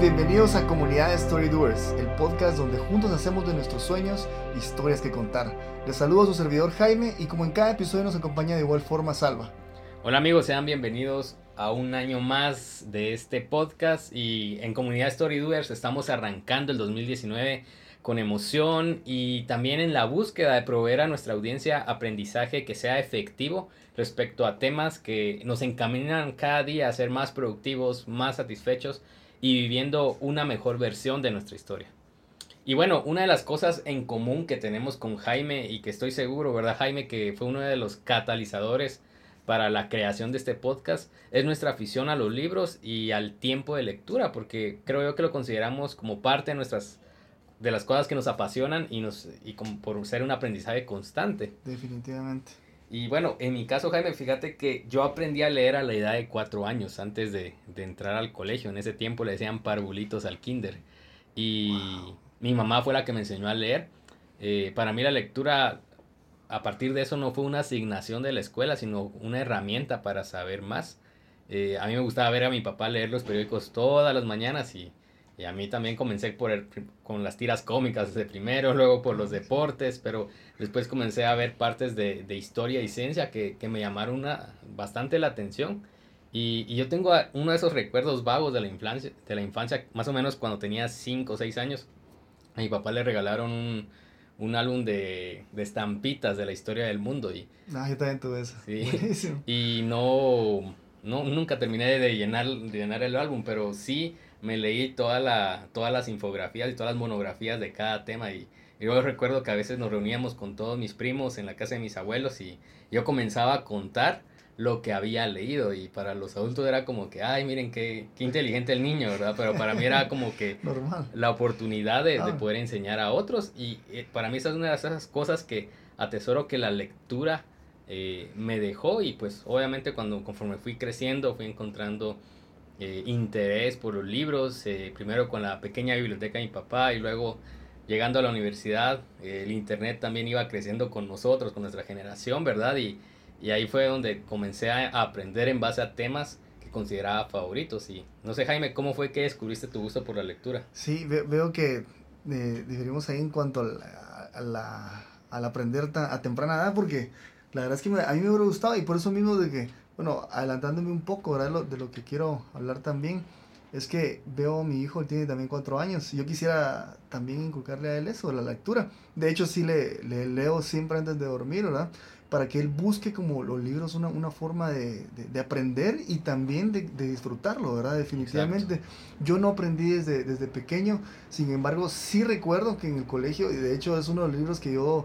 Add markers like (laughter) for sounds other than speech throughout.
bienvenidos a Comunidad Story Doers, el podcast donde juntos hacemos de nuestros sueños historias que contar. Les saludo a su servidor Jaime y como en cada episodio nos acompaña de igual forma Salva. Hola amigos, sean bienvenidos a un año más de este podcast y en Comunidad Story Doers estamos arrancando el 2019 con emoción y también en la búsqueda de proveer a nuestra audiencia aprendizaje que sea efectivo respecto a temas que nos encaminan cada día a ser más productivos, más satisfechos y viviendo una mejor versión de nuestra historia. Y bueno, una de las cosas en común que tenemos con Jaime y que estoy seguro, ¿verdad Jaime? Que fue uno de los catalizadores para la creación de este podcast es nuestra afición a los libros y al tiempo de lectura, porque creo yo que lo consideramos como parte de nuestras de las cosas que nos apasionan y nos y como por ser un aprendizaje constante. Definitivamente. Y bueno, en mi caso, Jaime, fíjate que yo aprendí a leer a la edad de cuatro años antes de, de entrar al colegio. En ese tiempo le decían parvulitos al kinder. Y mi mamá fue la que me enseñó a leer. Eh, para mí la lectura, a partir de eso, no fue una asignación de la escuela, sino una herramienta para saber más. Eh, a mí me gustaba ver a mi papá leer los periódicos todas las mañanas y y a mí también comencé por el, con las tiras cómicas desde primero, (laughs) luego por los deportes, pero después comencé a ver partes de, de historia y ciencia que, que me llamaron una, bastante la atención. Y, y, yo tengo uno de esos recuerdos vagos de la, infancia, de la infancia, más o menos cuando tenía 5 o 6 años. A mi papá le regalaron un, un álbum de, de, estampitas de la historia del mundo. Y, ah, yo también tuve eso. Sí, y no, no, nunca terminé de llenar, de llenar el álbum, pero sí me leí toda la, todas las infografías y todas las monografías de cada tema y, yo recuerdo que a veces nos reuníamos con todos mis primos en la casa de mis abuelos y yo comenzaba a contar lo que había leído y para los adultos era como que, ay, miren qué, qué inteligente el niño, ¿verdad? Pero para mí era como que (laughs) la oportunidad de, de, ah. poder enseñar a otros y eh, para mí esa es una de esas cosas que atesoro que la lectura eh, me dejó y pues obviamente cuando conforme fui creciendo fui encontrando eh, interés por los libros, eh, primero con la pequeña biblioteca de mi papá y luego llegando a la universidad, eh, el internet también iba creciendo con nosotros, con nuestra generación, ¿verdad? Y, y ahí fue donde comencé a aprender en base a temas que consideraba favoritos. Y no sé, Jaime, ¿cómo fue que descubriste tu gusto por la lectura? Sí, veo que diferimos ahí en cuanto a al aprender a temprana edad, porque la verdad es que a mí me hubiera gustado y por eso mismo de que bueno, adelantándome un poco de lo, de lo que quiero hablar también, es que veo a mi hijo, él tiene también cuatro años, y yo quisiera también inculcarle a él eso, la lectura. De hecho, sí le, le leo siempre antes de dormir, ¿verdad? Para que él busque como los libros una, una forma de, de, aprender y también de, de disfrutarlo, ¿verdad? Definitivamente. Yo no aprendí desde, desde pequeño, sin embargo, sí recuerdo que en el colegio, y de hecho es uno de los libros que yo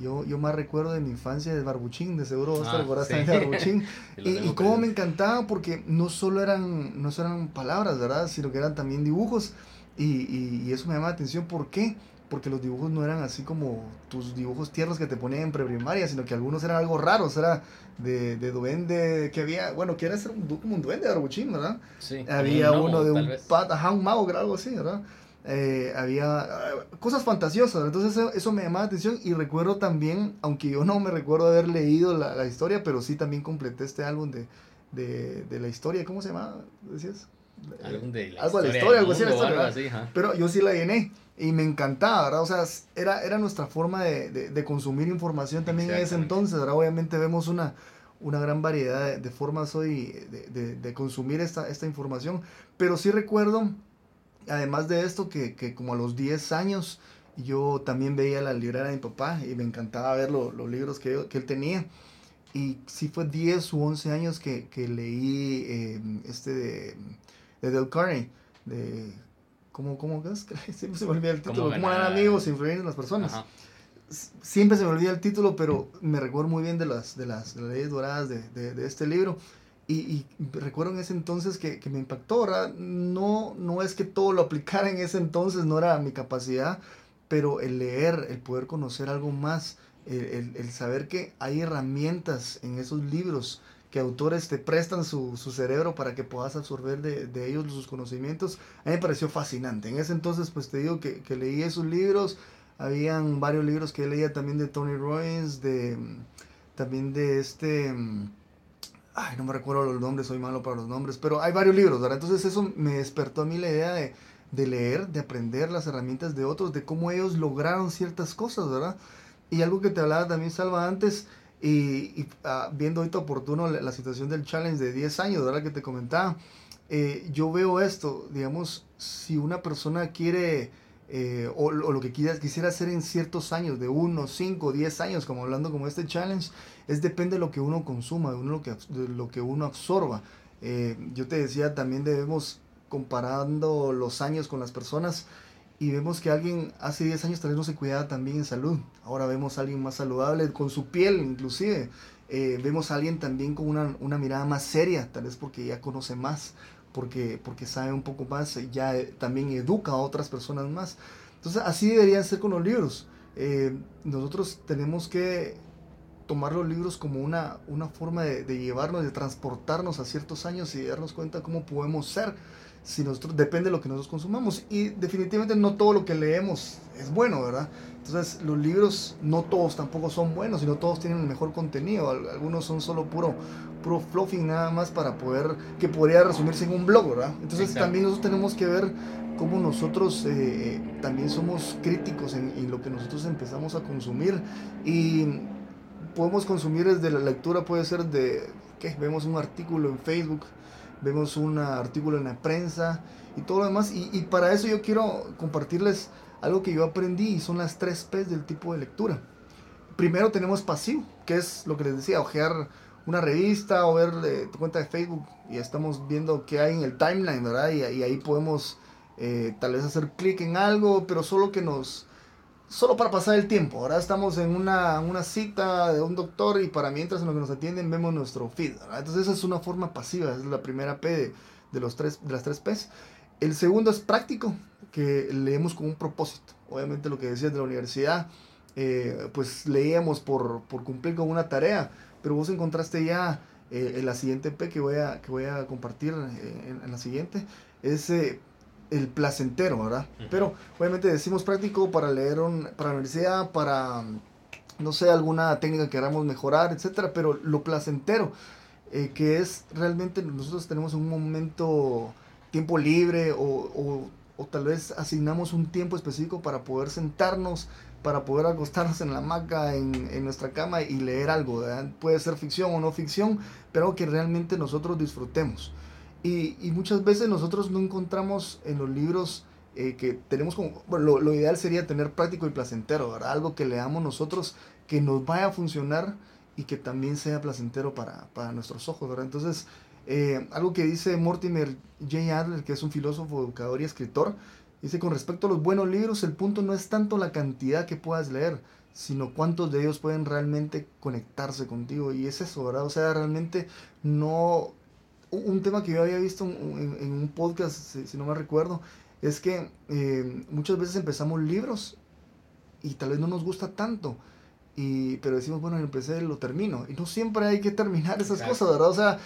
yo, yo más recuerdo de mi infancia de Barbuchín, de seguro vos te ah, de Barbuchín. (laughs) y, y cómo me encantaba porque no solo eran, no solo eran palabras, ¿verdad? Sino que eran también dibujos. Y, y, y, eso me llama la atención. ¿Por qué? Porque los dibujos no eran así como tus dibujos tiernos que te ponían en preprimaria, sino que algunos eran algo raros. Era de, de duende, que había, bueno, que era ser un, como un duende de Barbuchín, ¿verdad? Sí. Había uno de un pata, un mago, algo así, ¿verdad? Eh, había eh, cosas fantasiosas, entonces eso, me llamaba la atención y recuerdo también, aunque yo no me recuerdo haber leído la, la historia, pero sí también completé este álbum de, de, de la historia, ¿cómo se llama? ¿Decías? Algo de la algo historia, algo así, así pero yo sí la llené y me encantaba, ¿verdad? O sea, era, era nuestra forma de, de, de consumir información también en ese entonces, ¿verdad? Obviamente vemos una, una gran variedad de, formas hoy de, de, consumir esta, esta información, pero sí recuerdo además de esto, que, que, como a los 10 años yo también veía la librera de mi papá y me encantaba ver los libros que, que, él tenía. Y sí fue 10 u 11 años que, que leí eh, este de, de Del Carney, de... ¿Cómo, cómo es? (laughs) Siempre se me olvida el título. ¿Cómo eran amigos influir en las personas? Siempre se me olvida el título, pero me recuerdo muy bien de las, de las, leyes doradas de, de, de este libro. Y, recuerdo en ese entonces que, que, me impactó, ¿verdad? No, no es que todo lo aplicara en ese entonces, no era mi capacidad, pero el leer, el poder conocer algo más, el, el, saber que hay herramientas en esos libros que autores te prestan su, su cerebro para que puedas absorber de, de, ellos sus conocimientos, a mí me pareció fascinante. En ese entonces, pues te digo que, que leí esos libros, habían varios libros que leía también de Tony Robbins, de, también de este ay, no me recuerdo los nombres, soy malo para los nombres, pero hay varios libros, ¿verdad? Entonces eso me despertó a mí la idea de, de leer, de aprender las herramientas de otros, de cómo ellos lograron ciertas cosas, ¿verdad? Y algo que te hablaba también, Salva, antes, y, ah, viendo ahorita oportuno la, situación del challenge de 10 años, ¿verdad? Que te comentaba, eh, yo veo esto, digamos, si una persona quiere, eh, o, lo que quisiera, quisiera hacer en ciertos años, de 1, 5, 10 años, como hablando como este challenge, es depende de lo que uno consuma, de, uno, lo, que, lo que uno absorba. Eh, yo te decía, también debemos, comparando los años con las personas, y vemos que alguien hace 10 años tal vez no se cuidaba tan bien en salud. Ahora vemos a alguien más saludable, con su piel inclusive. Eh, vemos a alguien también con una, una, mirada más seria, tal vez porque ya conoce más, porque, porque sabe un poco más, ya eh, también educa a otras personas más. Entonces así debería ser con los libros. Nosotros tenemos que tomar los libros como una, una forma de, de llevarnos, de transportarnos a ciertos años y darnos cuenta cómo podemos ser si nosotros, depende de lo que nosotros consumamos. Y definitivamente no todo lo que leemos es bueno, ¿verdad? Entonces los libros no todos tampoco son buenos, sino todos tienen el mejor contenido. Algunos son solo puro, puro fluffing nada más para poder, que podría resumirse en un blog, ¿verdad? Entonces también nosotros tenemos que ver cómo nosotros eh, también somos críticos en, en, lo que nosotros empezamos a consumir. Y podemos consumir desde la lectura, puede ser de, ¿qué? Vemos un artículo en Facebook vemos un artículo en la prensa y todo lo demás. Y, para eso yo quiero compartirles algo que yo aprendí y son las tres P's del tipo de lectura. Primero tenemos pasivo, que es lo que les decía, ojear una revista o ver eh, tu cuenta de Facebook y estamos viendo qué hay en el timeline, ¿verdad? Y, y ahí podemos eh, tal vez hacer clic en algo, pero solo que nos solo para pasar el tiempo. Ahora estamos en una, una, cita de un doctor y para mientras en lo que nos atienden vemos nuestro feed. Entonces esa es una forma pasiva, es la primera P de, los tres, de las tres P's. El segundo es práctico, que leemos con un propósito. Obviamente lo que decías de la universidad, eh, pues leíamos por, por, cumplir con una tarea, pero vos encontraste ya eh, en la siguiente P que voy a, que voy a compartir eh, en, la siguiente, es el placentero, ¿verdad? Pero obviamente decimos práctico para leer un, para la universidad, para, no sé, alguna técnica que queramos mejorar, etcétera, pero lo placentero, eh, que es realmente nosotros tenemos un momento, tiempo libre o, o, o, tal vez asignamos un tiempo específico para poder sentarnos, para poder acostarnos en la hamaca, en, en nuestra cama y leer algo, ¿verdad? Puede ser ficción o no ficción, pero que realmente nosotros disfrutemos. Y, muchas veces nosotros no encontramos en los libros eh, que tenemos como, bueno, lo, ideal sería tener práctico y placentero, ¿verdad? Algo que leamos nosotros que nos vaya a funcionar y que también sea placentero para, para nuestros ojos, ¿verdad? Entonces, eh, algo que dice Mortimer J. Adler, que es un filósofo, educador y escritor, dice, con respecto a los buenos libros, el punto no es tanto la cantidad que puedas leer, sino cuántos de ellos pueden realmente conectarse contigo. Y es eso, ¿verdad? O sea, realmente no un tema que yo había visto en, un podcast, si, no me recuerdo, es que eh, muchas veces empezamos libros y tal vez no nos gusta tanto. Y, pero decimos, bueno, empecé, lo termino. Y no siempre hay que terminar esas cosas, ¿verdad? O sea,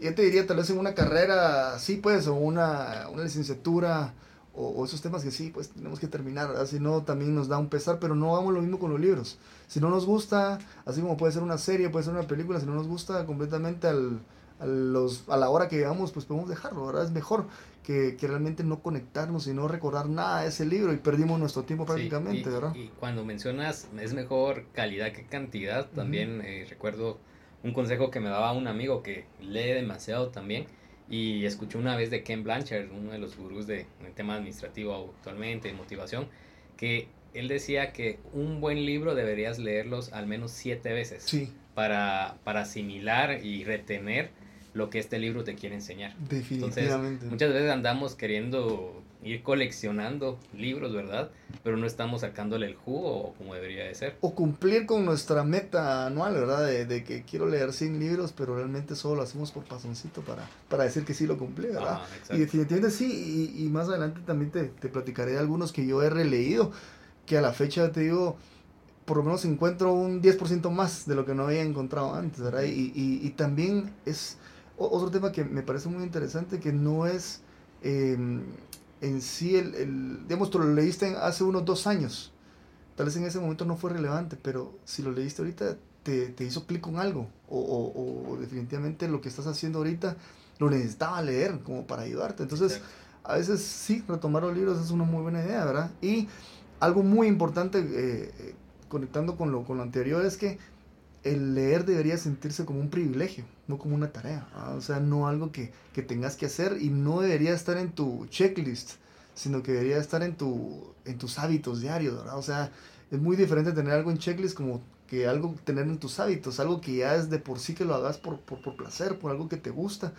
yo te diría, tal vez en una carrera, sí, pues, o una, una licenciatura, o, esos temas que sí, pues tenemos que terminar, ¿verdad? Si no, también nos da un pesar, pero no hagamos lo mismo con los libros. Si no nos gusta, así como puede ser una serie, puede ser una película, si no nos gusta completamente al a, los, a la hora que llegamos, pues podemos dejarlo, ¿verdad? Es mejor que, que, realmente no conectarnos y no recordar nada de ese libro y perdimos nuestro tiempo prácticamente, y, ¿verdad? Y cuando mencionas es mejor calidad que cantidad, también eh, recuerdo un consejo que me daba un amigo que lee demasiado también y escuché una vez de Ken Blanchard, uno de los gurús de, tema administrativo actualmente, de motivación, que él decía que un buen libro deberías leerlos al menos siete veces sí. para, para asimilar y retener lo que este libro te quiere enseñar. Definitivamente. muchas veces andamos queriendo ir coleccionando libros, ¿verdad? Pero no estamos sacándole el jugo como debería de ser. O cumplir con nuestra meta anual, ¿verdad? De, que quiero leer 100 libros, pero realmente solo lo hacemos por pasoncito para, para decir que sí lo cumplí, ¿verdad? y definitivamente sí, y, más adelante también te, te platicaré de algunos que yo he releído, que a la fecha te digo, por lo menos encuentro un 10% más de lo que no había encontrado antes, ¿verdad? Y, y, y también es otro tema que me parece muy interesante, que no es em, en sí el, el, digamos, tú lo leíste hace unos dos años, tal vez en ese momento no fue relevante, pero si lo leíste ahorita te, te hizo clic con algo, o, o, o, definitivamente lo que estás haciendo ahorita lo necesitaba leer como para ayudarte. Entonces, a veces sí, retomar los libros es una muy buena idea, ¿verdad? Y algo muy importante, eh, eh, conectando con lo, con lo anterior, es que el leer debería sentirse como un privilegio, no como una tarea. O sea, no algo que, que, tengas que hacer y no debería estar en tu checklist, sino que debería estar en, tu, en tus hábitos diarios, ¿verdad? O sea, es muy diferente tener algo en checklist como que algo tener en tus hábitos, algo que ya es de por sí que lo hagas por, por, por placer, por algo que te gusta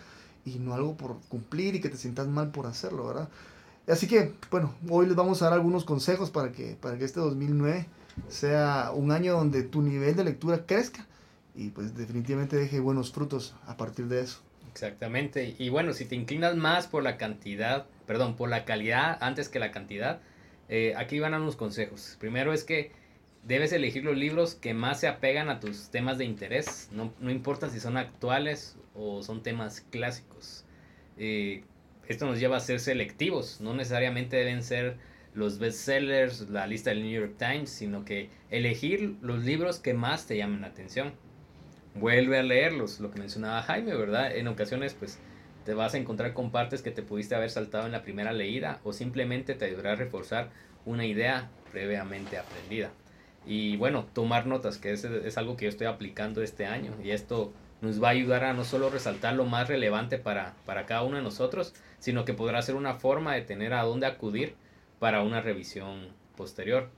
y no algo por cumplir y que te sientas mal por hacerlo, ¿verdad? Así que, bueno, hoy les vamos a dar algunos consejos para que, para que este 2009 sea un año donde tu nivel de lectura crezca y pues definitivamente deje buenos frutos a partir de eso. Exactamente. Y bueno, si te inclinas más por la cantidad, perdón, por la calidad antes que la cantidad, eh, aquí van a unos consejos. Primero es que debes elegir los libros que más se apegan a tus temas de interés. No, no importa si son actuales o son temas clásicos. Eh, esto nos lleva a ser selectivos. No necesariamente deben ser los bestsellers, la lista del New York Times, sino que elegir los libros que más te llamen la atención. Vuelve a leerlos, lo que mencionaba Jaime, ¿verdad? En ocasiones, pues, te vas a encontrar con partes que te pudiste haber saltado en la primera leída o simplemente te ayudará a reforzar una idea previamente aprendida. Y bueno, tomar notas, que es, es algo que yo estoy aplicando este año y esto nos va a ayudar a no solo resaltar lo más relevante para, para cada uno de nosotros, sino que podrá ser una forma de tener a dónde acudir para una revisión posterior.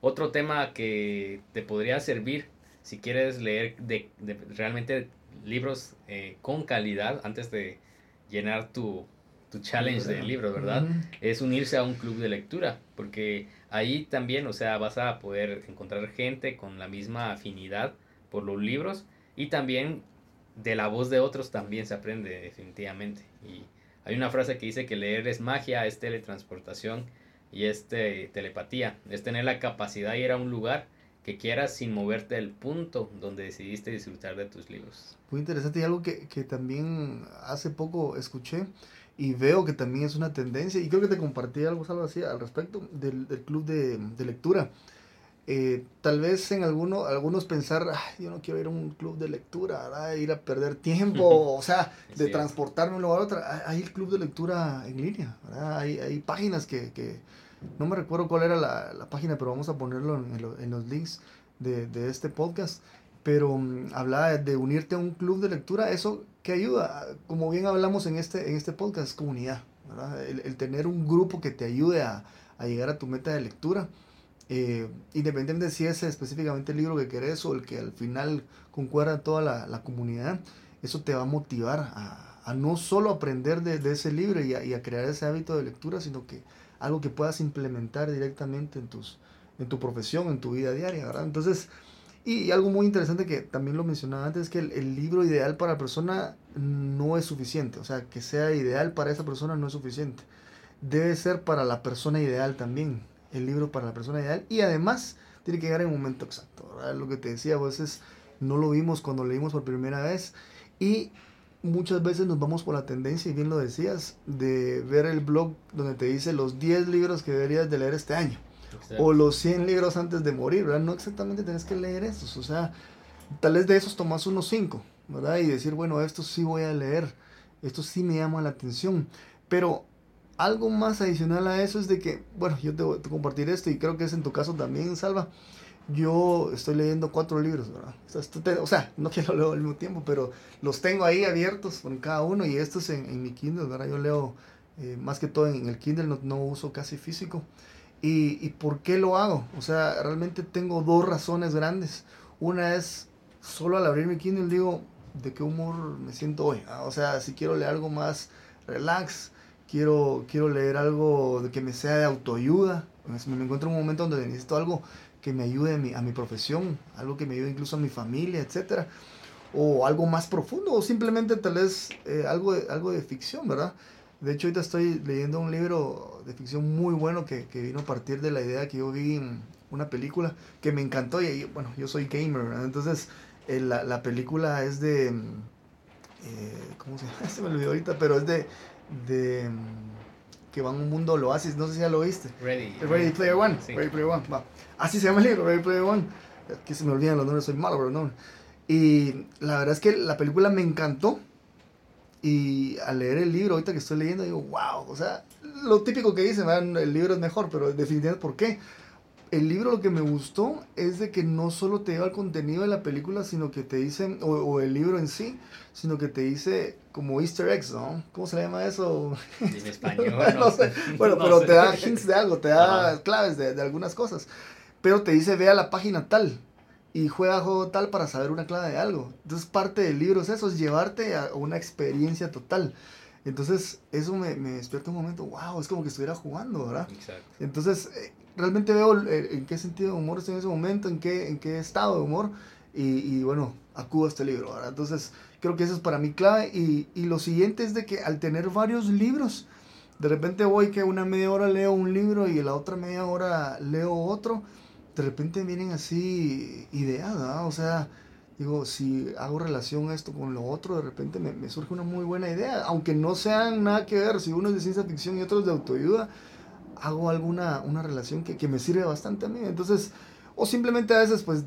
Otro tema que te podría servir si quieres leer de, realmente libros eh, con calidad antes de llenar tu, tu challenge de libros, ¿verdad? Es unirse a un club de lectura, porque ahí también, o sea, vas a poder encontrar gente con la misma afinidad por los libros y también de la voz de otros también se aprende definitivamente. Y hay una frase que dice que leer es magia, es teletransportación y es telepatía, es tener la capacidad de ir a un lugar que quieras sin moverte del punto donde decidiste disfrutar de tus libros. Muy interesante y algo que, que también hace poco escuché y veo que también es una tendencia, y creo que te compartí algo, algo así al respecto del, del club de, de lectura. Eh, tal vez en alguno, algunos pensar, yo no quiero ir a un club de lectura, ir a perder tiempo, o sea, de transportarme de un lugar a otro. Hay el club de lectura en línea, Hay, hay páginas que, que, no me recuerdo cuál era la, la página, pero vamos a ponerlo en, en los links de, de, este podcast. Pero um, hablaba de unirte a un club de lectura, eso que ayuda, como bien hablamos en este, en este podcast, comunidad, El, el, tener un grupo que te ayude a, a, llegar a tu meta de lectura. Eh, independientemente de si es específicamente el libro que querés o el que al final concuerda toda la, la comunidad, eso te va a motivar a, no solo aprender de, de ese libro y a, y a, crear ese hábito de lectura, sino que algo que puedas implementar directamente en, tus, en tu profesión, en tu vida diaria, ¿verdad? Entonces, y algo muy interesante que también lo mencionaba antes es que el, el, libro ideal para la persona no es suficiente. O sea, que sea ideal para esa persona no es suficiente. Debe ser para la persona ideal también. El libro para la persona ideal. Y además tiene que llegar en un momento exacto. ¿verdad? Lo que te decía, a veces no lo vimos cuando leímos por primera vez. Y muchas veces nos vamos por la tendencia, y bien lo decías, de ver el blog donde te dice los 10 libros que deberías de leer este año o los 100 libros antes de morir, ¿verdad? No exactamente tenés que leer esos, o sea, tal vez de esos tomas unos 5, ¿verdad? Y decir, bueno, estos sí voy a leer, estos sí me llaman la atención, pero algo más adicional a eso es de que, bueno, yo te voy a compartir esto y creo que es en tu caso también, Salva. Yo estoy leyendo cuatro libros, ¿verdad? O sea, no que lo leo al mismo tiempo, pero los tengo ahí abiertos con cada uno y estos en, en mi Kindle, ¿verdad? Yo leo eh, más que todo en el Kindle, no, no uso casi físico. ¿Y, ¿Y por qué lo hago? O sea, realmente tengo dos razones grandes. Una es, solo al abrir mi Kindle digo, ¿de qué humor me siento hoy? Ah, o sea, si quiero leer algo más relax, quiero, quiero leer algo que me sea de autoayuda, me encuentro en un momento donde necesito algo que me ayude a mi, a mi profesión, algo que me ayude incluso a mi familia, etc. O algo más profundo, o simplemente tal vez eh, algo, de, algo de ficción, ¿verdad? De hecho, ahorita estoy leyendo un libro de ficción muy bueno que, que vino a partir de la idea que yo vi una película que me encantó. Y bueno, yo soy gamer, ¿verdad? entonces eh, la, la, película es de. Eh, ¿Cómo se llama? (laughs) Se me olvidó ahorita, pero es de. De que va a un mundo lo haces, no sé si ya lo viste. Ready. Ready Player One. Sí. Ready Player One, va. Así se llama el libro, Ready Player One. Que se me olvidan los nombres, soy malo, pero no. Y la verdad es que la película me encantó y al leer el libro, ahorita que estoy leyendo, digo, wow, o sea, lo típico que dicen, el libro es mejor, pero definitivamente, ¿por qué? el libro lo que me gustó es de que no solo te lleva el contenido de la película, sino que te dicen, o, el libro en sí, sino que te dice como easter eggs, ¿no? ¿Cómo se llama eso? En (laughs) español. no, sé. Bueno, pero te da hints de algo, te da claves de, de, algunas cosas. Pero te dice, ve a la página tal y juega juego tal para saber una clave de algo. Entonces parte del libro es eso, es llevarte a una experiencia total. Entonces, eso me, me despierta un momento, wow, es como que estuviera jugando, ¿verdad? Exacto. Entonces, eh, realmente veo en qué sentido de humor estoy en ese momento, en qué, en qué estado de humor, y, y bueno, acudo a este libro, ¿verdad? Entonces, creo que eso es para mí clave. Y, y, lo siguiente es de que al tener varios libros, de repente voy que una media hora leo un libro y la otra media hora leo otro, de repente vienen así ideas, ¿verdad? O sea, digo, si hago relación esto con lo otro, de repente me, me, surge una muy buena idea, aunque no sean nada que ver, si uno es de ciencia ficción y otro es de autoayuda, hago alguna una relación que, que me sirve bastante a mí, entonces, o simplemente a veces, pues,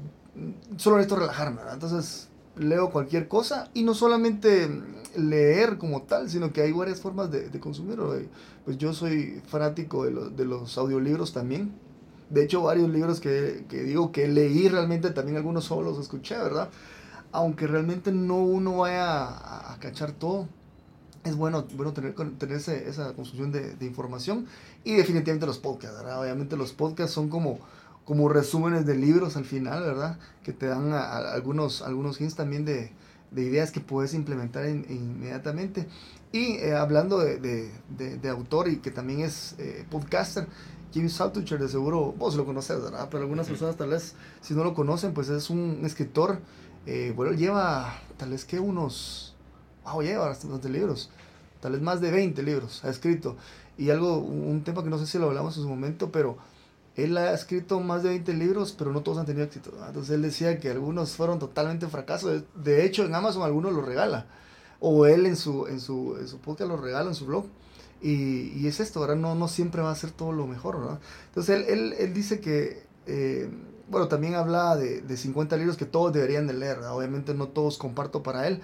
solo necesito relajarme, entonces leo cualquier cosa y no solamente leer como tal, sino que hay varias formas de, de consumirlo, pues yo soy fanático de, de los audiolibros también, de hecho, varios libros que, que, digo que leí realmente, también algunos solo los escuché, ¿verdad? Aunque realmente no uno vaya a, a cachar todo, es bueno, bueno tener, tener esa construcción de, de, información y definitivamente los podcasts, ¿verdad? Obviamente los podcasts son como, como resúmenes de libros al final, ¿verdad? Que te dan algunos, algunos hints también de, de, ideas que puedes implementar inmediatamente. Y eh, hablando de, de, autor y que también es eh, podcaster, Jimmy Saltucher, de seguro vos lo conoces, ¿verdad? Pero algunas personas tal vez, si no lo conocen, pues es un escritor, eh, bueno, lleva tal vez que unos, wow, lleva bastantes libros, tal vez más de 20 libros ha escrito. Y algo, un tema que no sé si lo hablamos en su momento, pero él ha escrito más de 20 libros, pero no todos han tenido éxito. Entonces él decía que algunos fueron totalmente fracasos. De hecho, en Amazon algunos los regala. O él en su, en su, en su podcast los regala en su blog. Y, y, es esto, ahora no, no siempre va a ser todo lo mejor, ¿no? Entonces él, él, él dice que, eh, bueno, también habla de, de, 50 libros que todos deberían de leer, obviamente no todos comparto para él,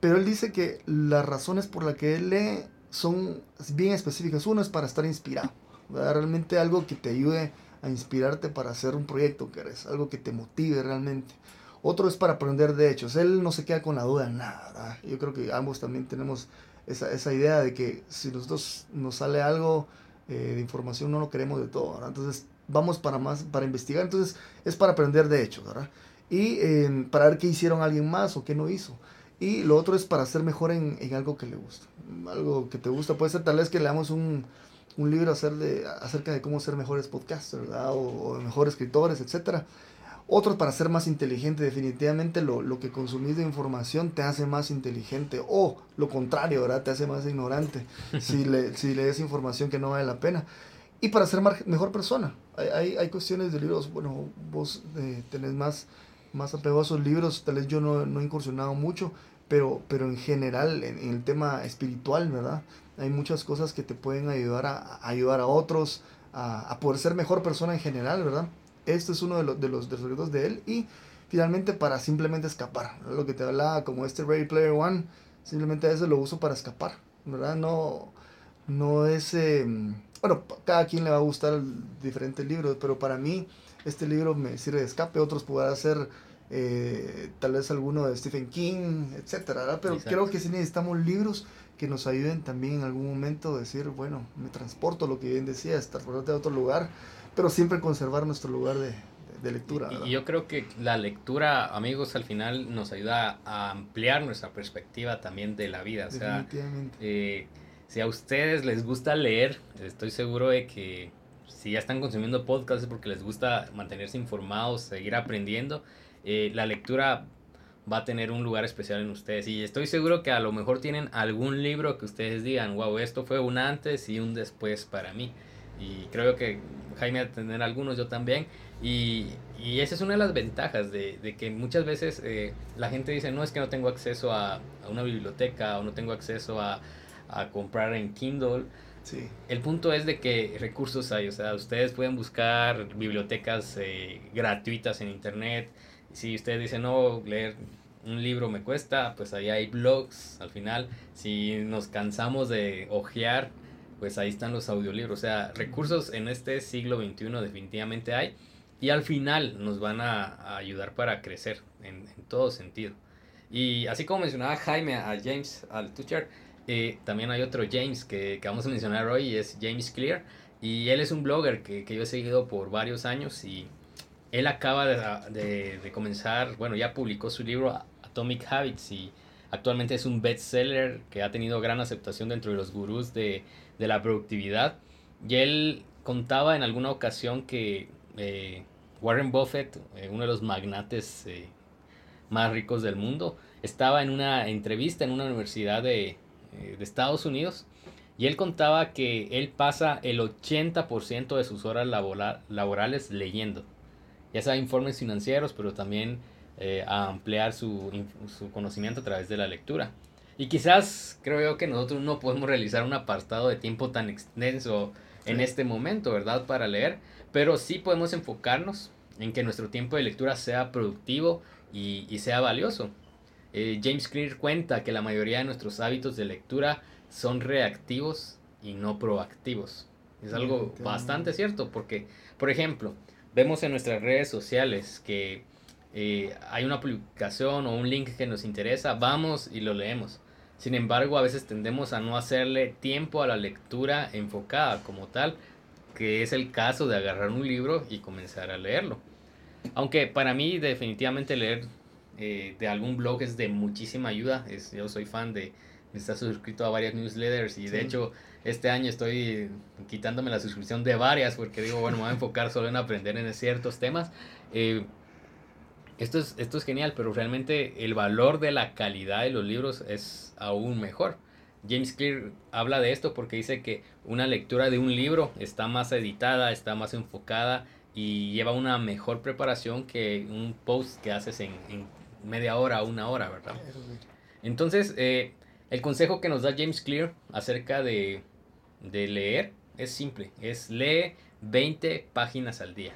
pero él dice que las razones por las que él lee son bien específicas. Uno es para estar inspirado, realmente algo que te ayude a inspirarte para hacer un proyecto que eres, algo que te motive realmente. Otro es para aprender de hechos. Él no se queda con la duda en nada. Yo creo que ambos también tenemos esa, esa idea de que si nosotros nos sale algo eh, de información no lo queremos de todo, Entonces vamos para más, para investigar, entonces es para aprender de hechos, ¿verdad? Y eh, para ver qué hicieron alguien más o qué no hizo. Y lo otro es para ser mejor en, en, algo que le gusta. Algo que te gusta. Puede ser tal vez que leamos un, un libro hacer de, acerca de cómo ser mejores podcasters, ¿verdad? O, o mejores escritores, etcétera otros para ser más inteligente, definitivamente lo, lo, que consumís de información te hace más inteligente. O lo contrario, ¿verdad? Te hace más ignorante (laughs) si, le, si lees información que no vale la pena. Y para ser mejor persona. Hay, hay, hay, cuestiones de libros, bueno, vos eh, tenés más, más apego a esos libros, tal vez yo no, no he incursionado mucho, pero, pero en general, en, en, el tema espiritual, ¿verdad? Hay muchas cosas que te pueden ayudar a, ayudar a otros, a, poder ser mejor persona en general, ¿verdad? Esto es uno de, los de los secretos de él. Y finalmente para simplemente escapar. Lo que te hablaba como este Ready Player One, simplemente a veces lo uso para escapar. ¿Verdad? No, no es... Em, bueno, cada quien le va a gustar diferentes libros, pero para mí este libro me sirve de escape. Otros podrán ser eh, tal vez alguno de Stephen King, etcétera, Pero creo que sí necesitamos libros que nos ayuden también en algún momento a decir, bueno, me transporto, lo que bien decía, transportarte a otro lugar pero siempre conservar nuestro lugar de, de lectura. Y, yo creo que la lectura, amigos, al final nos ayuda a ampliar nuestra perspectiva también de la vida. O sea, eh, si a ustedes les gusta leer, estoy seguro de que si ya están consumiendo podcasts es porque les gusta mantenerse informados, seguir aprendiendo. Eh, la lectura va a tener un lugar especial en ustedes. Y estoy seguro que a lo mejor tienen algún libro que ustedes digan, wow, esto fue un antes y un después para mí. Y creo que Jaime a tener algunos, yo también. Y, y, esa es una de las ventajas de, de que muchas veces eh, la gente dice, no es que no tengo acceso a, a una biblioteca o no tengo acceso a, a comprar en Kindle. Sí. El punto es de que recursos hay, o sea, ustedes pueden buscar bibliotecas eh, gratuitas en internet. Si ustedes dicen, no, leer un libro me cuesta, pues ahí hay blogs al final. Si nos cansamos de ojear pues ahí están los audiolibros. O sea, recursos en este siglo XXI definitivamente hay y al final nos van a, ayudar para crecer en, todo sentido. Y así como mencionaba Jaime a James al Tuchar, eh, también hay otro James que, que, vamos a mencionar hoy, es James Clear. Y él es un blogger que, que yo he seguido por varios años y él acaba de, de, comenzar, bueno, ya publicó su libro Atomic Habits y actualmente es un bestseller que ha tenido gran aceptación dentro de los gurús de, de la productividad. Y él contaba en alguna ocasión que eh, Warren Buffett, eh, uno de los magnates eh, más ricos del mundo, estaba en una entrevista en una universidad de, de Estados Unidos y él contaba que él pasa el 80% de sus horas laborales leyendo, ya sea informes financieros, pero también a ampliar su, su conocimiento a través de la lectura. Y quizás creo yo que nosotros no podemos realizar un apartado de tiempo tan extenso en este momento, ¿verdad? Para leer, pero sí podemos enfocarnos en que nuestro tiempo de lectura sea productivo y, sea valioso. Eh, James Clear cuenta que la mayoría de nuestros hábitos de lectura son reactivos y no proactivos. Es algo bastante cierto porque, por ejemplo, vemos en nuestras redes sociales que eh, hay una publicación o un link que nos interesa, vamos y lo leemos. Sin embargo, a veces tendemos a no hacerle tiempo a la lectura enfocada como tal, que es el caso de agarrar un libro y comenzar a leerlo. Aunque para mí definitivamente leer eh, de algún blog es de muchísima ayuda. Es, yo soy fan de, estar suscrito a varias newsletters y de hecho este año estoy quitándome la suscripción de varias porque digo, bueno, me voy a enfocar solo en aprender en ciertos temas. Eh, esto es, esto es genial, pero realmente el valor de la calidad de los libros es aún mejor. James Clear habla de esto porque dice que una lectura de un libro está más editada, está más enfocada y lleva una mejor preparación que un post que haces en, media hora o una hora, ¿verdad? Entonces, eh, el consejo que nos da James Clear acerca de, de leer es simple, es lee 20 páginas al día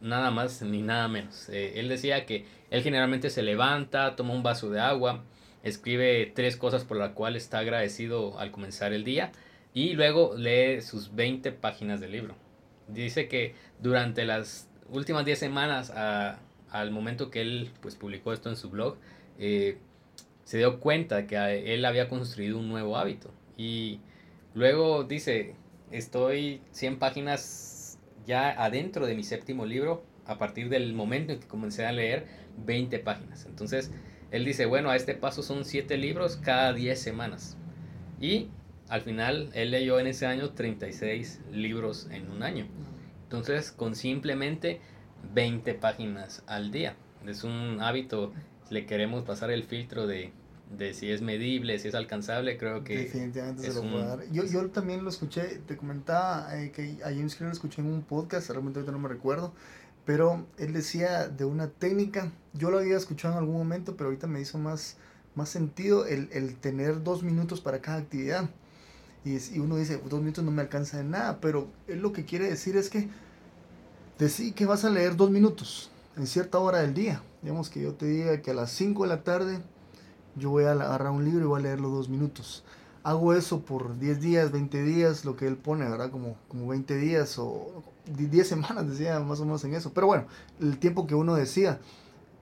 nada más ni nada menos. Eh, él decía que él generalmente se levanta, toma un vaso de agua, escribe tres cosas por las cuales está agradecido al comenzar el día y luego lee sus 20 páginas del libro. Dice que durante las últimas 10 semanas al momento que él pues, publicó esto en su blog, eh, se dio cuenta que él había construido un nuevo hábito. Y luego dice, estoy 100 páginas ya adentro de mi séptimo libro, a partir del momento en que comencé a leer 20 páginas. Entonces, él dice, bueno, a este paso son 7 libros cada 10 semanas. Y al final, él leyó en ese año 36 libros en un año. Entonces, con simplemente 20 páginas al día. Es un hábito, le queremos pasar el filtro de de si es medible, si es alcanzable, creo que... Definitivamente se lo puede dar. Yo, yo también lo escuché, te comentaba eh, que a James Clear lo escuché en un podcast, realmente ahorita no me recuerdo, pero él decía de una técnica, yo lo había escuchado en algún momento, pero ahorita me hizo más, más sentido el, el tener dos minutos para cada actividad. Y, y, uno dice, dos minutos no me alcanza de nada, pero él lo que quiere decir es que decir que vas a leer dos minutos en cierta hora del día. Digamos que yo te diga que a las 5 de la tarde yo voy a agarrar un libro y voy a leerlo dos minutos. Hago eso por 10 días, 20 días, lo que él pone, ¿verdad? Como, como 20 días o 10 semanas, decía más o menos en eso. Pero bueno, el tiempo que uno decía.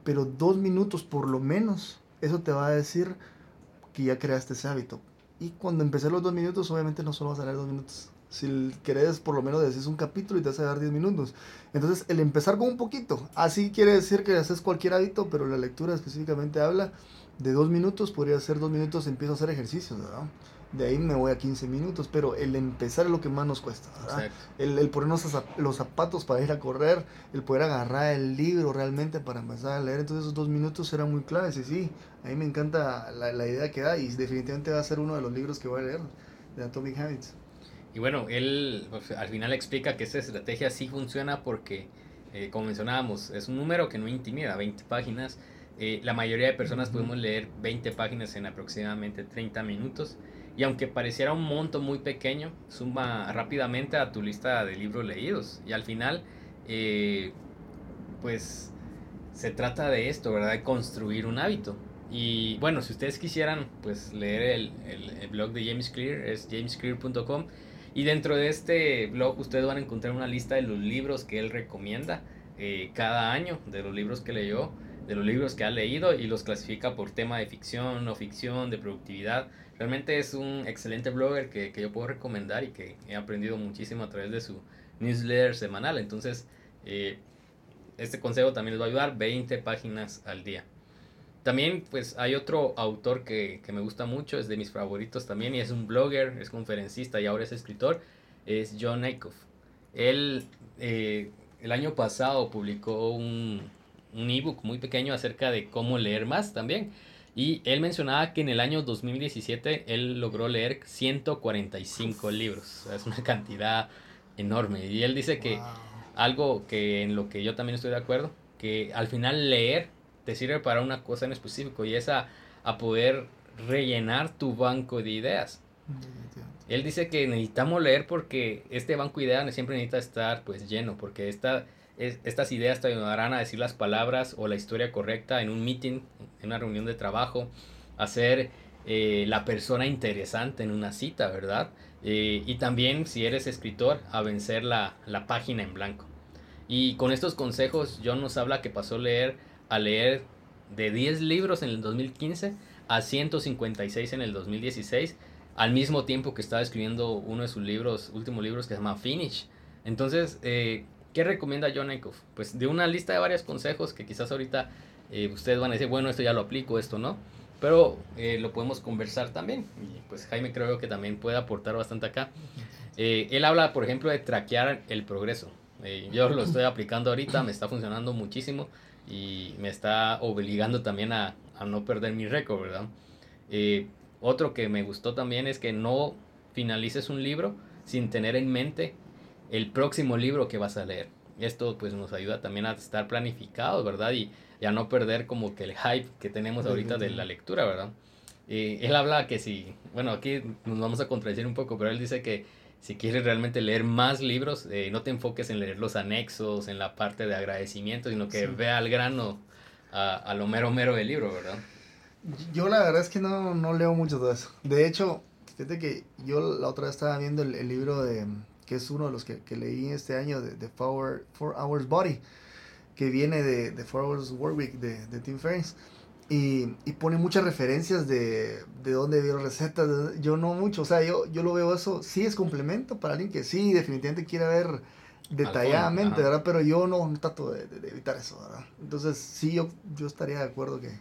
Pero dos minutos por lo menos, eso te va a decir que ya creaste ese hábito. Y cuando empecé los dos minutos, obviamente no solo vas a leer dos minutos. Si querés, por lo menos decís un capítulo y te vas a dar 10 minutos. Entonces, el empezar con un poquito, así quiere decir que haces cualquier hábito, pero la lectura específicamente habla de dos minutos, podría ser dos minutos, empiezo a hacer ejercicios, ¿verdad? De ahí me voy a 15 minutos, pero el empezar es lo que más nos cuesta, ¿verdad? El, el, ponernos los zapatos para ir a correr, el poder agarrar el libro realmente para empezar a leer, entonces esos dos minutos eran muy claves y sí, a mí me encanta la, la idea que da y definitivamente va a ser uno de los libros que voy a leer de Atomic Habits. Y bueno, él pues, al final explica que esa estrategia sí funciona porque, eh, como mencionábamos, es un número que no intimida, 20 páginas, eh, la mayoría de personas podemos leer 20 páginas en aproximadamente 30 minutos. Y aunque pareciera un monto muy pequeño, suma rápidamente a tu lista de libros leídos. Y al final, eh, pues se trata de esto, ¿verdad? De construir un hábito. Y bueno, si ustedes quisieran pues leer el, el, blog de James Clear, es jamesclear.com. Y dentro de este blog ustedes van a encontrar una lista de los libros que él recomienda eh, cada año, de los libros que leyó, de los libros que ha leído y los clasifica por tema de ficción, no ficción, de productividad. Realmente es un excelente blogger que, que yo puedo recomendar y que he aprendido muchísimo a través de su newsletter semanal. Entonces, eh, este consejo también les va a ayudar, 20 páginas al día. También pues hay otro autor que, que, me gusta mucho, es de mis favoritos también y es un blogger, es conferencista y ahora es escritor, es John Acuff. Él eh, el año pasado publicó un, un ebook muy pequeño acerca de cómo leer más también. Y él mencionaba que en el año 2017 él logró leer 145 libros. es una cantidad enorme. Y él dice que algo que en lo que yo también estoy de acuerdo, que al final leer te sirve para una cosa en específico y es a, poder rellenar tu banco de ideas. Él dice que necesitamos leer porque este banco de ideas siempre necesita estar pues lleno, porque esta, estas ideas te ayudarán a decir las palabras o la historia correcta en un meeting, en una reunión de trabajo, a ser eh, la persona interesante en una cita, ¿verdad? Eh, y también si eres escritor, a vencer la, la página en blanco. Y con estos consejos, John nos habla que pasó a leer, a leer de 10 libros en el 2015 a 156 en el 2016, al mismo tiempo que estaba escribiendo uno de sus libros, últimos libros que se llama Finish. Entonces, eh, ¿qué recomienda John Acuff? Pues de una lista de varios consejos que quizás ahorita eh, ustedes van a decir, bueno, esto ya lo aplico, esto no. Pero eh, lo podemos conversar también. Y pues Jaime creo que también puede aportar bastante acá. (laughs) él habla, por ejemplo, de traquear el progreso. Eh, yo lo estoy (laughs) aplicando ahorita, me está funcionando muchísimo y me está obligando también a, a no perder mi récord, ¿verdad? Eh, otro que me gustó también es que no finalices un libro sin tener en mente el próximo libro que vas a leer. Esto pues nos ayuda también a estar planificados, ¿verdad? Y, a no perder como que el hype que tenemos ahorita de la lectura, ¿verdad? Eh, él habla que si, bueno, aquí nos vamos a contradecir un poco, pero él dice que si quieres realmente leer más libros, eh, no te enfoques en leer los anexos, en la parte de agradecimiento, sino que vea al grano, a, lo mero mero del libro, ¿verdad? Yo la verdad es que no, no leo mucho de eso. De hecho, fíjate que yo la otra vez estaba viendo el, libro de, que es uno de los que, que leí este año, de, de Four, Hours Body, que viene de, de Four Hours Work Week de, de Tim Ferriss. Y, y, pone muchas referencias de, de dónde vio recetas. Yo no mucho, o sea, yo, yo lo veo eso, sí es complemento para alguien que sí, definitivamente quiere ver detalladamente, ¿verdad? Pero yo no, trato de, de, evitar eso, ¿verdad? Entonces, sí, yo, yo estaría de acuerdo que,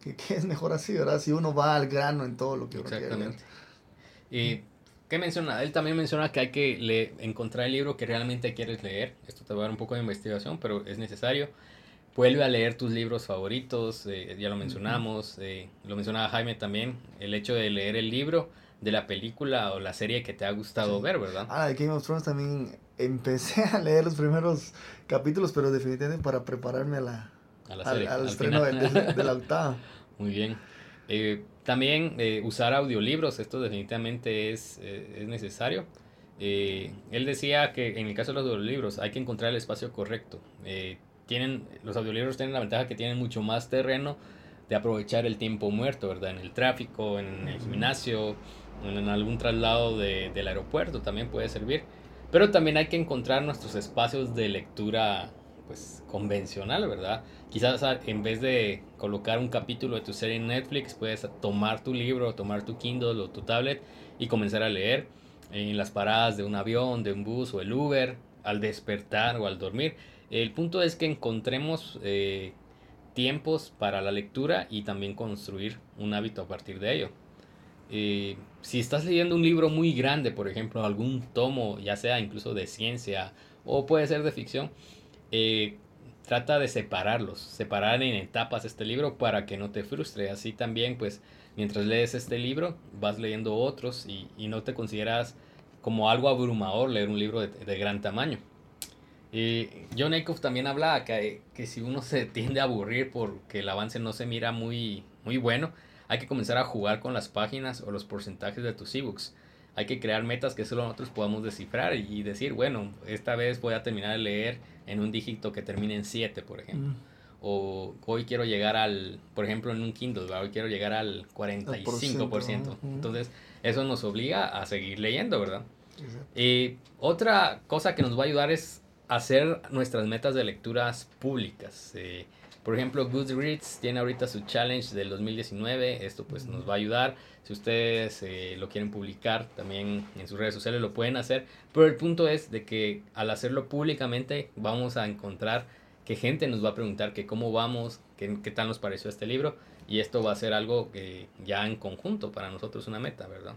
que, que, es mejor así, ¿verdad? Si uno va al grano en todo lo que uno Exactamente. Y, ¿qué menciona? Él también menciona que hay que leer, encontrar el libro que realmente quieres leer. Esto te va a dar un poco de investigación, pero es necesario vuelve a leer tus libros favoritos, eh, ya lo mencionamos, eh, lo mencionaba Jaime también, el hecho de leer el libro de la película o la serie que te ha gustado ver, ¿verdad? Ah, de Game of Thrones también empecé a leer los primeros capítulos, pero definitivamente para prepararme a la, serie, al, estreno de, la (laughs) octava. Muy bien. Eh, también usar audiolibros, esto definitivamente es, es necesario. él decía que en el caso de los audiolibros hay que encontrar el espacio correcto tienen, los audiolibros tienen la ventaja que tienen mucho más terreno de aprovechar el tiempo muerto, ¿verdad? En el tráfico, en el gimnasio, en algún traslado de, del aeropuerto también puede servir. Pero también hay que encontrar nuestros espacios de lectura pues convencional, ¿verdad? Quizás en vez de colocar un capítulo de tu serie en Netflix, puedes tomar tu libro, tomar tu Kindle o tu tablet y comenzar a leer en las paradas de un avión, de un bus o el Uber, al despertar o al dormir. El punto es que encontremos eh, tiempos para la lectura y también construir un hábito a partir de ello. Eh, si estás leyendo un libro muy grande, por ejemplo, algún tomo, ya sea incluso de ciencia o puede ser de ficción, eh, trata de separarlos, separar en etapas este libro para que no te frustre. Así también, pues, mientras lees este libro, vas leyendo otros y, no te consideras como algo abrumador leer un libro de gran tamaño. Y John Acuff también habla que, que si uno se tiende a aburrir porque el avance no se mira muy, muy bueno, hay que comenzar a jugar con las páginas o los porcentajes de tus ebooks. Hay que crear metas que solo nosotros podamos descifrar y decir, bueno, esta vez voy a terminar de leer en un dígito que termine en 7, por ejemplo. Mm. o hoy quiero llegar al, por ejemplo, en un Kindle, hoy quiero llegar al 45%. Entonces, eso nos obliga a seguir leyendo, ¿verdad? Y otra cosa que nos va a ayudar es hacer nuestras metas de lecturas públicas. Eh, por ejemplo, Goodreads tiene ahorita su challenge del 2019. Esto pues nos va a ayudar. Si ustedes eh, lo quieren publicar también en sus redes sociales lo pueden hacer. Pero el punto es de que al hacerlo públicamente vamos a encontrar que gente nos va a preguntar que cómo vamos, qué, qué tal nos pareció este libro. Y esto va a ser algo que ya en conjunto para nosotros una meta, ¿verdad?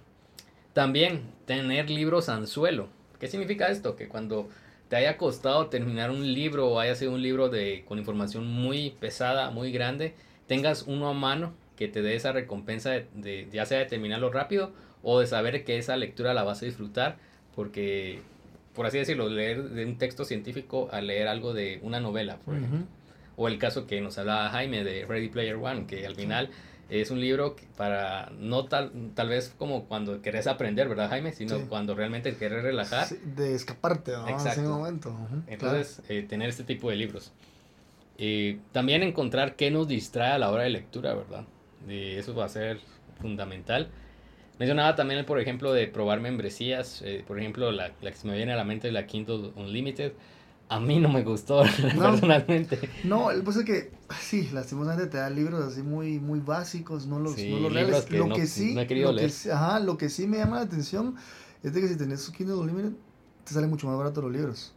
También tener libros anzuelo. ¿Qué significa esto? Que cuando te haya costado terminar un libro o haya sido un libro de, con información muy pesada, muy grande, tengas uno a mano que te dé esa recompensa de, ya sea de terminarlo rápido o de saber que esa lectura la vas a disfrutar porque, por así decirlo, leer de un texto científico a leer algo de una novela, por ejemplo. O el caso que nos hablaba Jaime de Ready Player One, que al final es un libro para no tal, tal vez como cuando querés aprender, ¿verdad, Jaime? Sino cuando realmente querés relajar. de escaparte, ¿no? En ese momento. Entonces, eh, tener este tipo de libros. y también encontrar qué nos distrae a la hora de lectura, ¿verdad? Y eso va a ser fundamental. Mencionaba también, por ejemplo, de probar membresías. Eh, por ejemplo, la, la, que se me viene a la mente es la Kindle Unlimited a mí no me gustó (laughs) personalmente. No, el pues es que sí, lastimosamente te da libros así muy muy básicos, no los, no los reales. lo que sí, lo Que, ajá, lo que sí me llama la atención es de que si tenés su Kindle Unlimited te salen mucho más baratos los libros.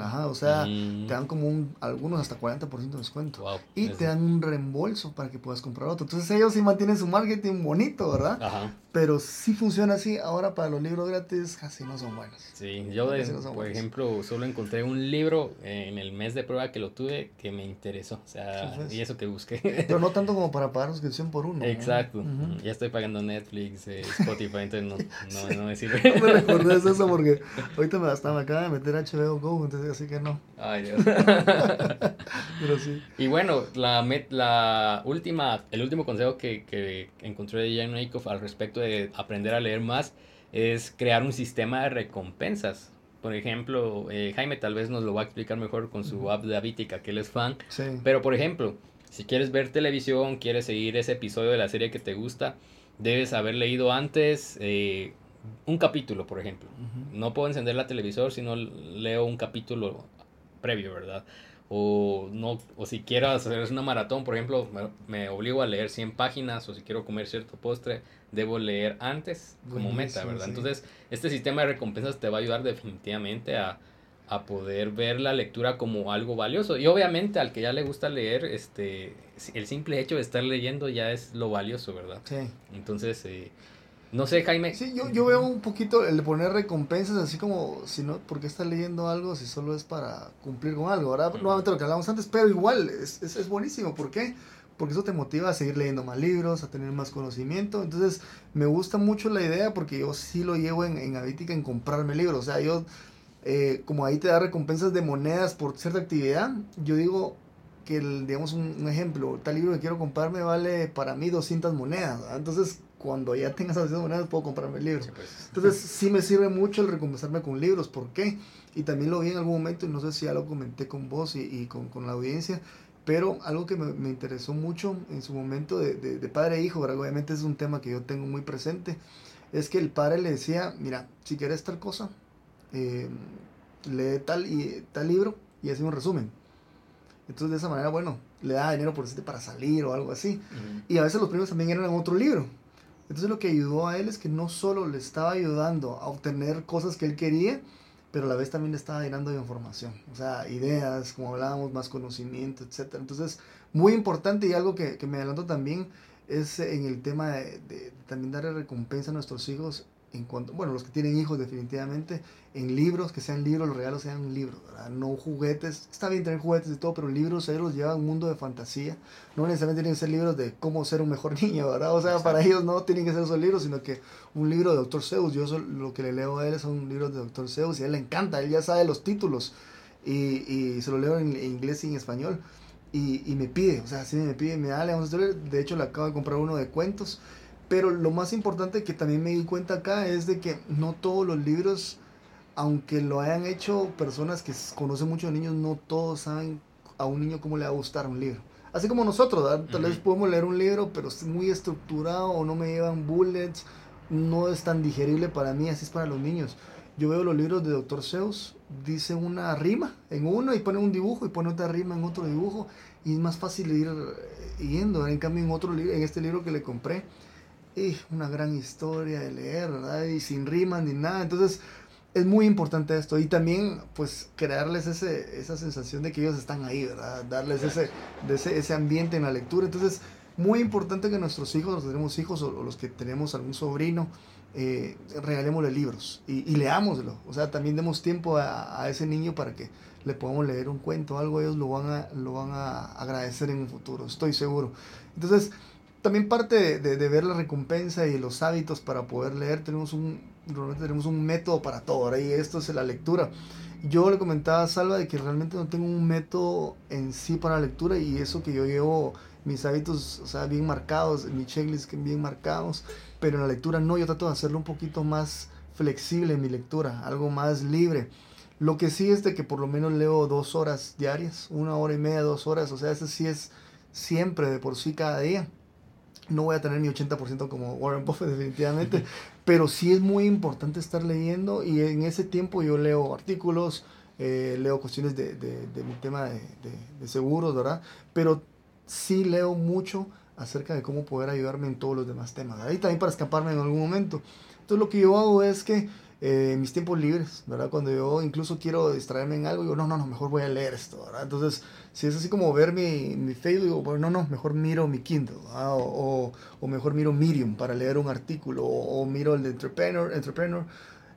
¿Ah, o sea, mm. te dan como un, algunos hasta 40% de descuento. y te dan un reembolso para que puedas comprar otro. Entonces ellos sí mantienen su marketing bonito, ¿verdad? Ajá. Pero sí funciona así. Ahora para los libros gratis casi no son buenos. Sí, yo por ejemplo solo encontré un libro en el mes de prueba que lo tuve que me interesó. O sea, y eso que busqué. Pero no tanto (laughs) como para pagar suscripción por uno. Exacto. Ya estoy pagando Netflix, eh, Spotify, entonces no, no, (laughs) no me sirve. no me recordé eso (laughs) porque ahorita me, hasta me acaba de meter HBO Go, entonces así que no. Ay, Dios. Pero sí. Y bueno, la, la última, el último consejo que, que encontré de Jan Aikoff al respecto de aprender a leer más es crear un sistema de recompensas. Por ejemplo, eh, Jaime tal vez nos lo va a explicar mejor con su app de Avítica, que él es fan. Pero por ejemplo, si quieres ver televisión, quieres seguir ese episodio de la serie que te gusta, debes haber leído antes eh, un capítulo, por ejemplo. No puedo encender la televisor si no leo un capítulo previo, ¿verdad? O no o si quiero hacer una maratón, por ejemplo, me, obligo a leer 100 páginas o si quiero comer cierto postre, debo leer antes como meta, ¿verdad? Entonces, este sistema de recompensas te va a ayudar definitivamente a, a, poder ver la lectura como algo valioso. Y obviamente al que ya le gusta leer, este el simple hecho de estar leyendo ya es lo valioso, ¿verdad? Sí. Entonces, eh, no sé, Jaime. Sí, yo, yo veo un poquito el de poner recompensas, así como, si no, ¿por qué está leyendo algo si solo es para cumplir con algo? Ahora, nuevamente lo que hablamos antes, pero igual, es, es, es, buenísimo. ¿Por qué? Porque eso te motiva a seguir leyendo más libros, a tener más conocimiento. Entonces, me gusta mucho la idea porque yo sí lo llevo en, en Avítica en comprarme libros. O sea, yo, eh, como ahí te da recompensas de monedas por cierta actividad, yo digo, que digamos un, ejemplo, tal libro que quiero comprarme vale para mí 200 monedas. Entonces, cuando ya tengas esas monedas puedo comprarme el libro. Pues. Entonces sí me sirve mucho el recompensarme con libros. ¿Por qué? Y también lo vi en algún momento, y no sé si ya lo comenté con vos y, y con, con, la audiencia, pero algo que me, me interesó mucho en su momento de, de, padre e hijo, obviamente es un tema que yo tengo muy presente, es que el padre le decía, mira, si quieres tal cosa, eh, lee tal, y, tal libro y hace un resumen. Entonces de esa manera, bueno, le da dinero por para salir o algo así. Y a veces los premios también eran en otro libro. Entonces lo que ayudó a él es que no solo le estaba ayudando a obtener cosas que él quería, pero a la vez también le estaba llenando de información, o sea, ideas, como hablábamos, más conocimiento, etc. Entonces, muy importante y algo que, que me adelanto también es en el tema de, de, también darle recompensa a nuestros hijos en cuanto, bueno, los que tienen hijos definitivamente, en libros, que sean libros, los regalos sean libros, ¿verdad? no juguetes. Está bien tener juguetes y todo, pero libros ellos los llevan a un mundo de fantasía. No necesariamente tienen que ser libros de cómo ser un mejor (laughs) niño, ¿verdad? O sea, para ellos no tienen que ser esos libros, sino que un libro de Dr. Zeus. Yo lo que le leo a él son libros de Dr. Zeus y a él le encanta, él ya sabe los títulos y, y se lo leo en, inglés y en español. Y, y, me pide, o sea, sí me pide, me da, le vamos a hacer. De hecho, le acabo de comprar uno de cuentos. Pero lo más importante que también me di cuenta acá es de que no todos los libros aunque lo hayan hecho personas que conocen mucho de niños, no todos saben a un niño cómo le va a gustar un libro. Así como nosotros, tal vez podemos leer un libro, pero es muy estructurado o no me llevan bullets, no es tan digerible para mí, así es para los niños. Yo veo los libros de Dr. Seuss, dice una rima en uno y pone un dibujo y pone otra rima en otro dibujo y es más fácil ir eh, yendo. En cambio, en otro en este libro que le compré, y una gran historia de leer, ¿verdad? Y sin rimas ni nada. Entonces, es muy importante esto. Y también, pues, crearles ese, esa sensación de que ellos están ahí, ¿verdad? Darles ese, de ese, ese ambiente en la lectura. Entonces, muy importante que nuestros hijos, los que tenemos hijos o, los que tenemos algún sobrino, eh, regalémosle libros y, y, leámoslo. O sea, también demos tiempo a, a, ese niño para que le podamos leer un cuento, algo, ellos lo van a, lo van a agradecer en un futuro, estoy seguro. Entonces, también parte de, ver la recompensa y los hábitos para poder leer, tenemos un, tenemos un método para todo, y esto es la lectura. Yo le comentaba a Salva de que realmente no tengo un método en sí para la lectura y eso que yo llevo mis hábitos, o sea, bien marcados, mi checklist bien marcados, pero en la lectura no, yo trato de hacerlo un poquito más flexible en mi lectura, algo más libre. Lo que sí es de que por lo menos leo dos horas diarias, una hora y media, dos horas, o sea, eso sí es siempre de por sí cada día no voy a tener mi 80% como Warren Buffett (laughs) definitivamente, pero sí es muy importante estar leyendo y en ese tiempo yo leo artículos, eh, leo cuestiones de, de, de mi tema de, de, seguros, ¿verdad? Pero sí leo mucho acerca de cómo poder ayudarme en todos los demás temas, ¿verdad? Y también para escaparme en algún momento. Entonces lo que yo hago es que eh, mis tiempos libres, ¿verdad? Cuando yo incluso quiero distraerme en algo, digo, no, no, no, mejor voy a leer esto, ¿verdad? Entonces, si es así como ver mi, mi Facebook, digo, bueno, no, no, mejor miro mi Kindle, o, o, mejor miro Medium para leer un artículo, o, miro el de Entrepreneur, Entrepreneur,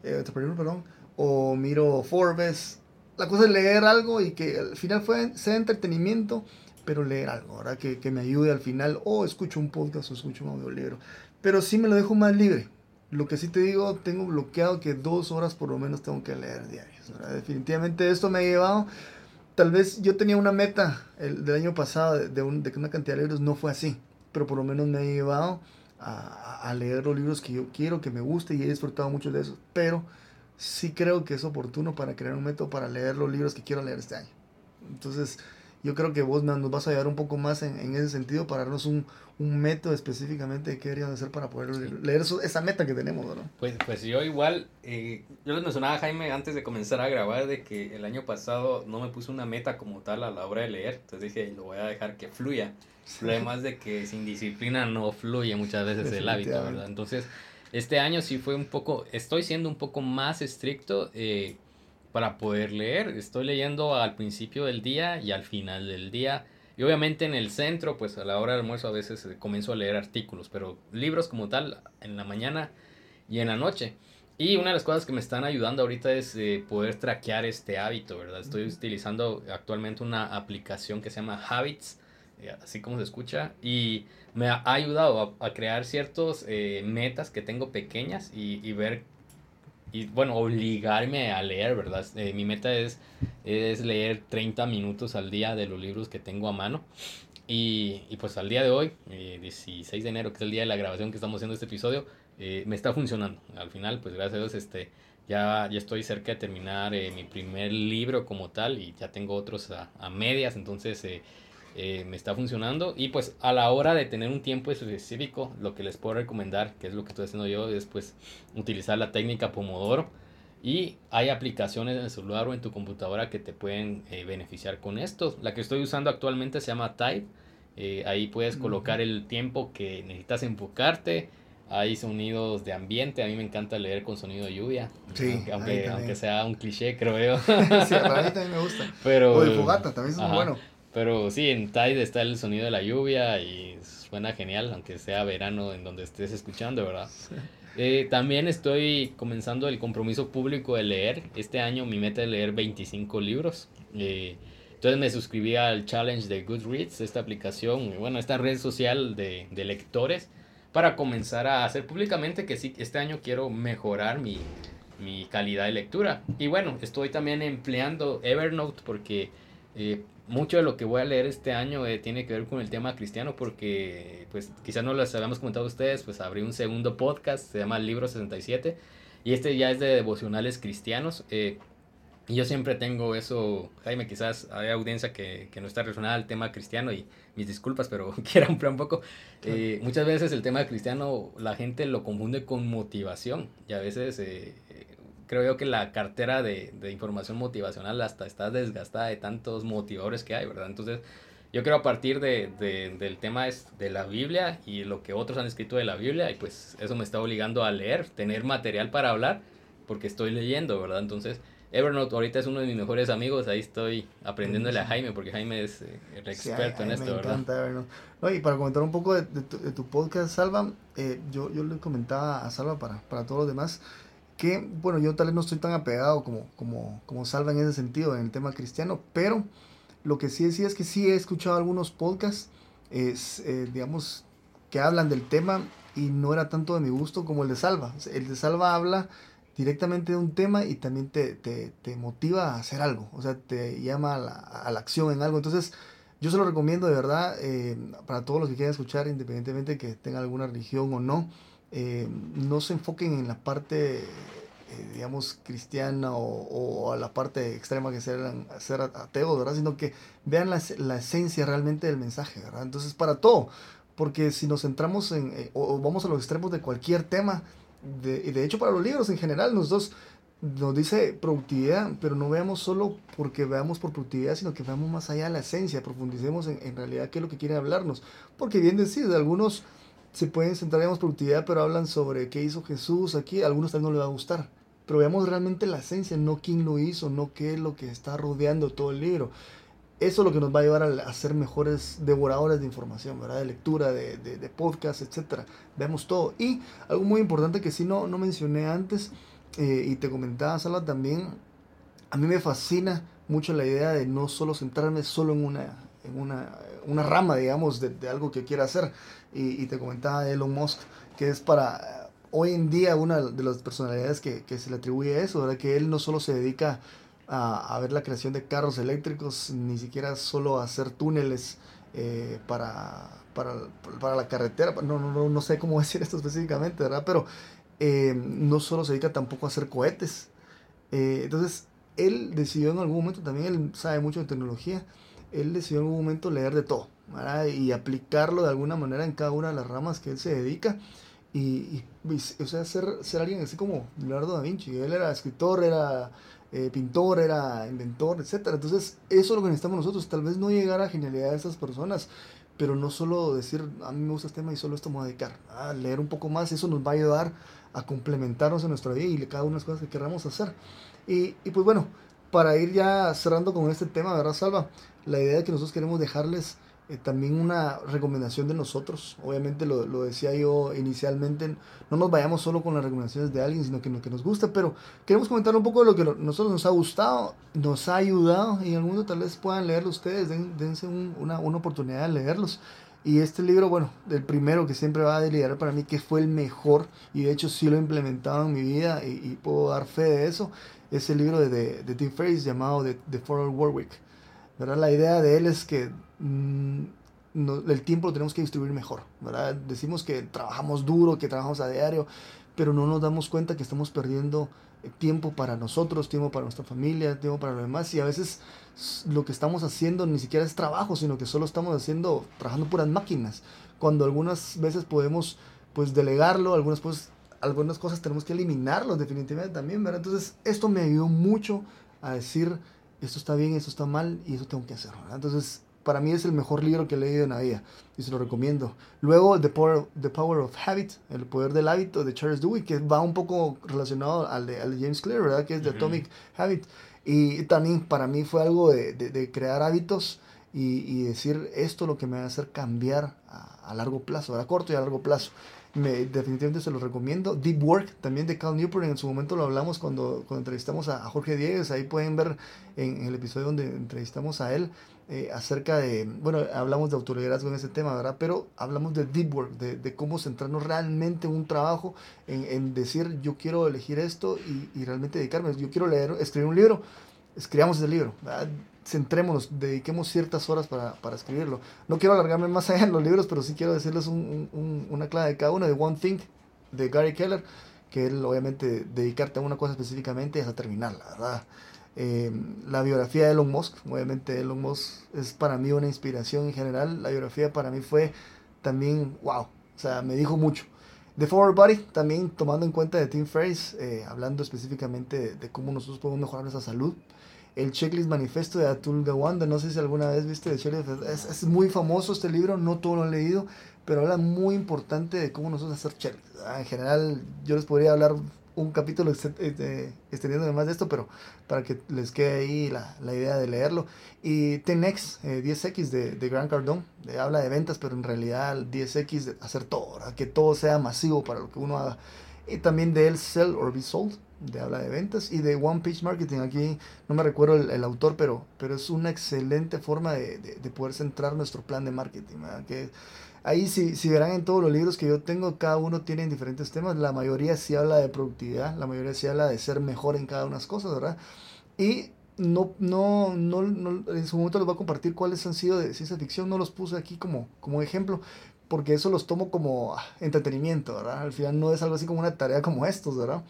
eh, Entrepreneur, perdón, o miro Forbes. La cosa es leer algo y que al final fue, sea entretenimiento, pero leer algo, ¿verdad? Que, que me ayude al final, o escucho un podcast o escucho un audiolibro. Pero sí me lo dejo más libre, lo que sí te digo, tengo bloqueado que dos horas por lo menos tengo que leer diarias. Definitivamente esto me ha llevado, tal vez yo tenía una meta el, del año pasado de, un, de, una cantidad de libros no fue así, pero por lo menos me ha llevado a, a, leer los libros que yo quiero, que me guste y he disfrutado mucho de eso. Pero sí creo que es oportuno para crear un método para leer los libros que quiero leer este año. Entonces, yo creo que vos nos vas a ayudar un poco más en, en ese sentido para darnos un, un, método específicamente de qué deberían hacer para poder leer eso, esa meta que tenemos, ¿no? Pues, pues yo igual, eh, yo les mencionaba a Jaime antes de comenzar a grabar de que el año pasado no me puse una meta como tal a la hora de leer, entonces dije, lo voy a dejar que fluya. Además de que sin disciplina no fluye muchas veces el hábito, ¿verdad? Entonces, este año sí fue un poco, estoy siendo un poco más estricto. Eh, para poder leer. Estoy leyendo al principio del día y al final del día. Y obviamente en el centro, pues a la hora del almuerzo a veces eh, comienzo a leer artículos, pero libros como tal en la mañana y en la noche. Y una de las cosas que me están ayudando ahorita es eh, poder traquear este hábito, ¿verdad? Estoy utilizando actualmente una aplicación que se llama Habits, eh, así como se escucha, y me ha ayudado a, crear ciertos metas que tengo pequeñas y, y ver y bueno, obligarme a leer, ¿verdad? Eh, mi meta es, es leer 30 minutos al día de los libros que tengo a mano. Y, y pues al día de hoy, 16 eh, de enero, que es el día de la grabación que estamos haciendo este episodio, eh, me está funcionando. Al final, pues gracias a Dios, este, ya, ya estoy cerca de terminar mi primer libro como tal y ya tengo otros a, a medias, entonces eh, me está funcionando. Y pues a la hora de tener un tiempo específico, lo que les puedo recomendar, que es lo que estoy haciendo yo, es pues utilizar la técnica Pomodoro. Y hay aplicaciones en el celular o en tu computadora que te pueden eh, beneficiar con esto. La que estoy usando actualmente se llama Type. Eh, ahí puedes colocar el tiempo que necesitas enfocarte. Hay sonidos de ambiente. A mí me encanta leer con sonido de lluvia. Sí, aunque, aunque, sea un cliché, creo yo. (laughs) sí, a mí (laughs) también me gusta. Pero, o de fogata, también es muy bueno. Pero sí, en Tide está el sonido de la lluvia y suena genial, aunque sea verano en donde estés escuchando, ¿verdad? Eh, también estoy comenzando el compromiso público de leer. Este año mi meta es leer 25 libros. Eh, entonces me suscribí al challenge de Goodreads, esta aplicación, bueno, esta red social de, de lectores, para comenzar a hacer públicamente que sí, este año quiero mejorar mi, mi calidad de lectura. Y bueno, estoy también empleando Evernote porque eh, mucho de lo que voy a leer este año eh, tiene que ver con el tema cristiano porque pues quizás no les habíamos comentado a ustedes, pues abrí un segundo podcast, se llama Libro 67 y este ya es de devocionales cristianos. Eh, Y yo siempre tengo eso, Jaime, quizás hay audiencia que, que no está relacionada al tema cristiano y mis disculpas, pero (laughs) quiero ampliar un poco. Eh, muchas veces el tema cristiano la gente lo confunde con motivación y a veces eh, creo yo que la cartera de, de, información motivacional hasta está desgastada de tantos motivadores que hay, ¿verdad? Entonces yo creo a partir de, de, del tema es de la Biblia y lo que otros han escrito de la Biblia y pues eso me está obligando a leer, tener material para hablar porque estoy leyendo, ¿verdad? Entonces Evernote ahorita es uno de mis mejores amigos, ahí estoy aprendiéndole a Jaime, porque Jaime es eh, el experto en esto, me encanta Evernote. No, y para comentar un poco de, de, tu, podcast, Salva, eh, yo, yo le comentaba a Salva para, para todos los demás, que, bueno, yo tal vez no estoy tan apegado como, como, como Salva en ese sentido, en el tema cristiano, pero lo que sí decía es que sí he escuchado algunos podcasts, es, eh, digamos, que hablan del tema y no era tanto de mi gusto como el de Salva. El de Salva habla directamente de un tema y también te, te, te motiva a hacer algo, o sea, te llama a la, a la, acción en algo. Entonces, yo se lo recomiendo de verdad eh, para todos los que quieran escuchar, independientemente de que tengan alguna religión o no, eh, no se enfoquen en la parte, eh, digamos, cristiana o, o, a la parte extrema que ser, ser ateo, ¿verdad? Sino que vean la, la esencia realmente del mensaje, ¿verdad? Entonces, para todo, porque si nos centramos en, eh, o, o vamos a los extremos de cualquier tema, de, y de hecho para los libros en general, nosotros nos dice productividad, pero no veamos solo porque veamos por productividad, sino que veamos más allá de la esencia, profundicemos en, en realidad qué es lo que quiere hablarnos. Porque bien decir, algunos se pueden centrar en productividad, pero hablan sobre qué hizo Jesús aquí, a algunos también no les va a gustar. Pero veamos realmente la esencia, no quién lo hizo, no qué es lo que está rodeando todo el libro. Eso es lo que nos va a llevar a, a ser mejores devoradores de información, ¿verdad? De lectura, de, de, de podcast, etc. Vemos todo. Y algo muy importante que sí no, no mencioné antes, eh, y te comentaba, Sala, también, a mí me fascina mucho la idea de no solo centrarme solo en una, en una, una rama, digamos, de, de algo que quiera hacer. Y, y, te comentaba Elon Musk, que es para hoy en día una de las personalidades que, que se le atribuye eso, ¿verdad? Que él no solo se dedica a, a, ver la creación de carros eléctricos, ni siquiera solo a hacer túneles eh, para, para, para, la carretera, no, no, no, sé cómo (laughs) decir esto específicamente, ¿verdad? Pero eh, no solo se dedica tampoco a hacer cohetes. Eh, entonces, él decidió en algún momento, también él sabe mucho de tecnología, él decidió en algún momento leer de todo ¿verdad? y aplicarlo de alguna manera en cada una de las ramas que él se dedica. Y, y, y o sea, ser, ser alguien así como Leonardo da Vinci. Él era escritor, era eh, pintor, era inventor, etc. Entonces, eso es lo que necesitamos nosotros. Tal vez no llegar a genialidad de esas personas, pero no solo decir, a mí me gusta este tema y solo esto me voy a dedicar. A leer un poco más, eso nos va a ayudar a complementarnos en nuestra vida y cada una de las cosas que queramos hacer. Y, y pues bueno, para ir ya cerrando con este tema, ¿verdad, Salva? La idea que nosotros queremos dejarles eh, también una recomendación de nosotros. Obviamente lo, lo, decía yo inicialmente, no nos vayamos solo con las recomendaciones de alguien, sino que lo que nos gusta, pero queremos comentar un poco de lo que nosotros nos ha gustado, nos ha ayudado y en algún momento tal vez puedan leerlo ustedes, den, dense un, una, una oportunidad de leerlos. Y este libro, bueno, el primero que siempre va a liderar para mí, que fue el mejor, y de hecho sí lo he implementado en mi vida y puedo dar fe de eso, es el libro de, de, de Tim Ferriss llamado The, The Forward Warwick. ¿verdad? La idea de él es que mmm, no, el tiempo lo tenemos que distribuir mejor, ¿verdad? Decimos que trabajamos duro, que trabajamos a diario, pero no nos damos cuenta que estamos perdiendo tiempo para nosotros, tiempo para nuestra familia, tiempo para los demás y a veces lo que estamos haciendo ni siquiera es trabajo, sino que solo estamos haciendo, trabajando puras máquinas, cuando algunas veces podemos pues delegarlo, algunas algunas cosas tenemos que eliminarlo definitivamente también, ¿verdad? Entonces esto me ayudó mucho a decir esto está bien, esto está mal y eso tengo que hacer. ¿verdad? Entonces, para mí es el mejor libro que he leído en la vida y se lo recomiendo. Luego, The Power, The Power of Habit, El Poder del Hábito de Charles Dewey, que va un poco relacionado al de, al de James Clear, ¿verdad? Que es The uh -huh. Atomic Habit. Y también para mí fue algo de, de, de crear hábitos y, y, decir esto lo que me va a hacer cambiar a, a largo plazo, a corto y a largo plazo me, definitivamente se los recomiendo. Deep Work, también de Cal Newport, en su momento lo hablamos cuando, cuando entrevistamos a, Jorge Diegues, ahí pueden ver en, el episodio donde entrevistamos a él eh, acerca de, bueno, hablamos de autoliderazgo en ese tema, ¿verdad? Pero hablamos de Deep Work, de, de cómo centrarnos realmente en un trabajo, en, decir yo quiero elegir esto y, y, realmente dedicarme, yo quiero leer, escribir un libro, escribamos ese libro. Centrémonos, dediquemos ciertas horas para, para, escribirlo. No quiero alargarme más allá en los libros, pero sí quiero decirles un, un, una clave de cada uno, de One Thing, de Gary Keller, que él obviamente dedicarte a una cosa específicamente es a terminarla, ¿verdad? Eh, la biografía de Elon Musk, obviamente Elon Musk es para mí una inspiración en general. La biografía para mí fue también, wow, o sea, me dijo mucho. The Forward Body, también tomando en cuenta de Tim Ferriss, eh, hablando específicamente de, cómo nosotros podemos mejorar nuestra salud. El Checklist Manifesto de Atul Gawande, no sé si alguna vez viste de Checklist, es, es, muy famoso este libro, no todo lo han leído, pero habla muy importante de cómo nosotros hacer checklists. En general, yo les podría hablar un capítulo este, extendiendo más de esto, pero para que les quede ahí la, la idea de leerlo. Y Tenex 10X eh, de, de Grant Cardone, habla de ventas, pero en realidad 10X de hacer todo, que todo sea masivo para lo que uno haga. Y también de El Sell or Be Sold, de habla de ventas. Y de One Page Marketing, aquí no me recuerdo el, autor, pero, pero es una excelente forma de, de, poder centrar nuestro plan de marketing. Que Ahí si, si verán en todos los libros que yo tengo, cada uno tiene diferentes temas. La mayoría sí habla de productividad, la mayoría sí habla de ser mejor en cada una de las cosas, ¿verdad? Y no, no, no, no, en su momento les voy a compartir cuáles han sido de ciencia ficción. No los puse aquí como, como ejemplo, porque eso los tomo como ah, entretenimiento, ¿verdad? Al final no es algo así como una tarea como estos, ¿verdad?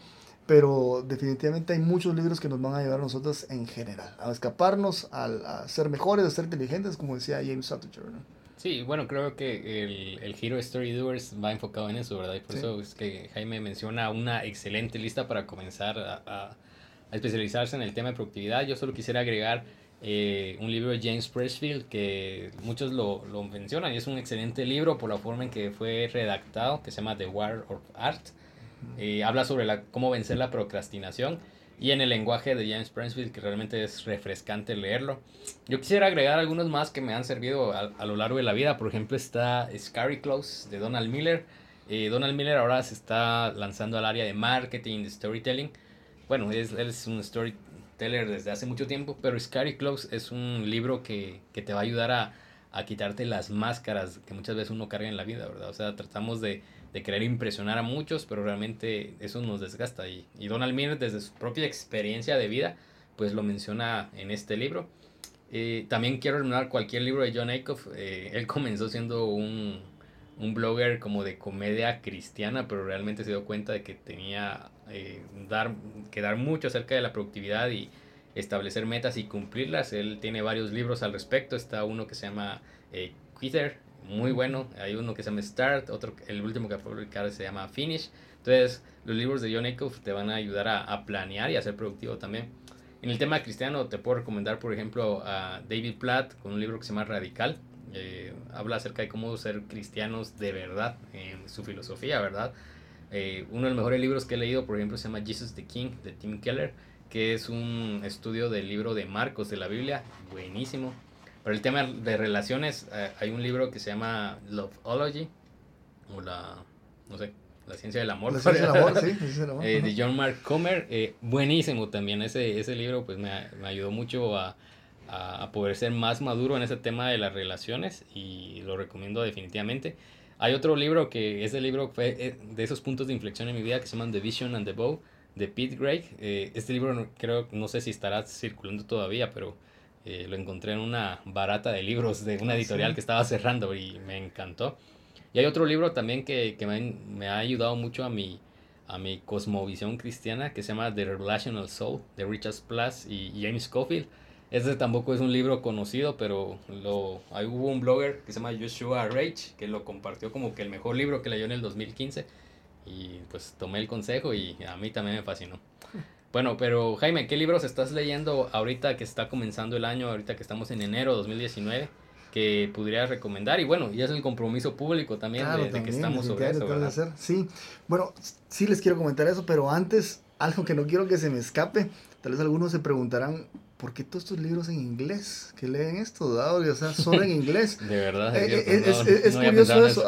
Pero definitivamente hay muchos libros que nos van a ayudar a nosotros en general, a escaparnos, a, a ser mejores, a ser inteligentes, como decía James Sutton, ¿verdad? Sí, bueno, creo que el, el Hero Story Doers va enfocado en eso, ¿verdad? Y por eso es que Jaime menciona una excelente lista para comenzar a, a, especializarse en el tema de productividad. Yo solo quisiera agregar eh, un libro de James Pressfield que muchos lo, lo, mencionan y es un excelente libro por la forma en que fue redactado, que se llama The War of Art. Habla sobre la, cómo vencer la procrastinación y en el lenguaje de James Prensfield, que realmente es refrescante leerlo. Yo quisiera agregar algunos más que me han servido a, lo largo de la vida. Por ejemplo, está Scary Close de Donald Miller. Eh, Donald Miller ahora se está lanzando al área de marketing, de storytelling. Bueno, es, él es un storyteller desde hace mucho tiempo, pero Scary Close es un libro que, que te va a ayudar a, a quitarte las máscaras que muchas veces uno carga en la vida, ¿verdad? O sea, tratamos de de querer impresionar a muchos, pero realmente eso nos desgasta. Y, y Donald Miller, desde su propia experiencia de vida, pues lo menciona en este libro. Eh, también quiero recomendar cualquier libro de John Acuff. Eh, él (laughs) comenzó siendo un, un, blogger como de comedia cristiana, pero realmente se dio cuenta de que tenía eh, dar, que dar mucho acerca de la productividad y establecer metas y cumplirlas. Él tiene varios libros al respecto. Está uno que se llama Quitter, muy bueno. Hay uno que se llama Start, otro, el último que a publicar se llama Finish. Entonces, los libros de John Acuff te van a ayudar a, planear y a ser productivo también. En el tema cristiano, te puedo recomendar, por ejemplo, a David Platt con un libro que se llama Radical. Eh, habla acerca de cómo ser cristianos de verdad en su filosofía, ¿verdad? Eh, uno de los mejores libros que he leído, por ejemplo, se llama Jesus the King de Tim Keller, que es un estudio del libro de Marcos de la Biblia, buenísimo. Pero el tema de relaciones, eh, hay un libro que se llama Loveology, o la, no sé, la ciencia del amor. La (laughs) ciencia del amor, (laughs) sí. Eh, de John Mark Comer, eh, buenísimo también. Ese, ese libro pues me, me ayudó mucho a, a, poder ser más maduro en ese tema de las relaciones y lo recomiendo definitivamente. Hay otro libro que ese libro fue de esos puntos de inflexión en mi vida que se llaman The Vision and the Bow de Pete Gregg. este libro creo, no sé si estará circulando todavía, pero eh, lo encontré en una barata de libros de una editorial que estaba cerrando y me encantó. Y hay otro libro también que, que me, me, ha ayudado mucho a mi, a mi cosmovisión cristiana que se llama The Relational Soul de Richard Plus y, James Scofield. Este tampoco es un libro conocido, pero lo, ahí hubo un blogger que se llama Joshua Rage que lo compartió como que el mejor libro que leyó en el 2015 y pues tomé el consejo y a mí también me fascinó. Bueno, pero Jaime, ¿qué libros estás leyendo ahorita que está comenzando el año, ahorita que estamos en enero 2019? que pudieras recomendar y bueno, y es el compromiso público también, de, que estamos sobre eso, ¿verdad? Sí, bueno, sí les quiero comentar eso, pero antes, (laughs) algo que no quiero que se me escape, tal vez algunos se preguntarán, ¿por qué todos estos libros en inglés? ¿Qué leen esto? O sea, solo en inglés. (laughs) de verdad. Eh, eh, es, es, curioso eso,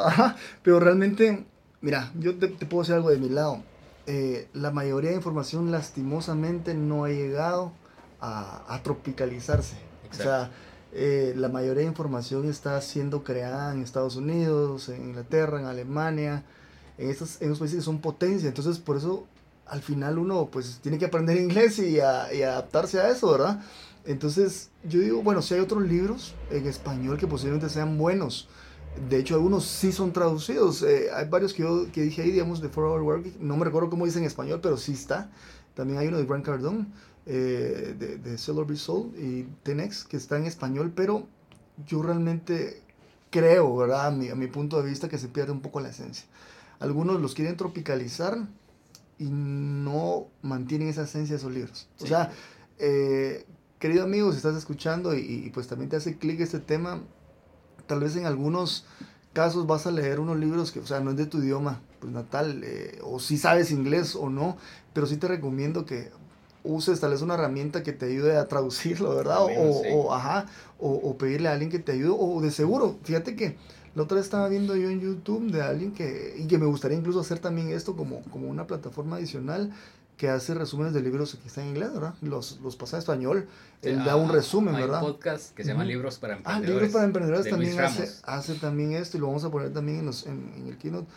pero realmente, mira, yo te, te puedo decir algo de mi lado eh, la mayoría de información lastimosamente no ha llegado a, tropicalizarse. O sea, eh, la mayoría de información está siendo creada en Estados Unidos, en Inglaterra, en Alemania, en estos, en países que son potencia. Entonces, por eso al final uno pues tiene que aprender (laughs) inglés y, y adaptarse a eso, ¿verdad? Entonces, yo digo, bueno, si hay otros libros en español que posiblemente sean buenos, de hecho, algunos sí son traducidos. Eh, hay varios que yo que dije ahí, digamos, de For Hour Work. No me recuerdo cómo dice en español, pero sí está. También hay uno de Grant Cardone, eh, de, de Sailor Soul y Tenex, que está en español, pero yo realmente creo, ¿verdad? A mi, a mi punto de vista, que se pierde un poco la esencia. Algunos los quieren tropicalizar y no mantienen esa esencia de esos libros. O sea, eh, querido amigo, si estás escuchando y, pues también te hace clic este tema, tal vez en algunos casos vas a leer unos libros que, o sea, no es de tu idioma pues, natal, eh, o si sabes inglés o no, pero sí te recomiendo que uses tal vez una herramienta que te ayude a traducirlo, ¿verdad? o, ajá, o, pedirle a alguien que te ayude, o de seguro, fíjate que la otra vez estaba viendo yo en YouTube de alguien que, y que me gustaría incluso hacer también esto como, como una plataforma adicional, que hace resúmenes de libros que están en inglés, ¿verdad? Los, los pasa en español, él da un ah, resumen, ¿verdad? Hay un podcast que se llama Libros para Emprendedores. Ah, Libros para Emprendedores también hace, hace, también esto y lo vamos a poner también en, los, en, en el keynote.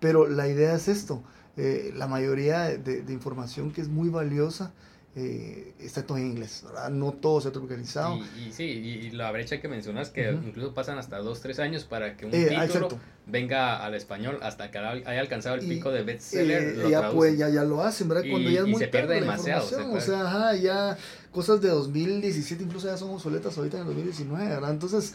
Pero la idea es esto, eh, la mayoría de, de, información que es muy valiosa eh, está todo en inglés, ¿verdad? No todo se ha tropicalizado. Y, sí, y la brecha que mencionas, que incluso pasan hasta dos, tres años para que un eh, título venga al español hasta que haya alcanzado el pico de bestseller. Eh, ya, pues, ya, ya lo hacen, ¿verdad? Cuando y, ya es muy se pierde demasiado. o sea, ajá, ya cosas de 2017 incluso ya son obsoletas ahorita en el 2019, ¿verdad? Entonces,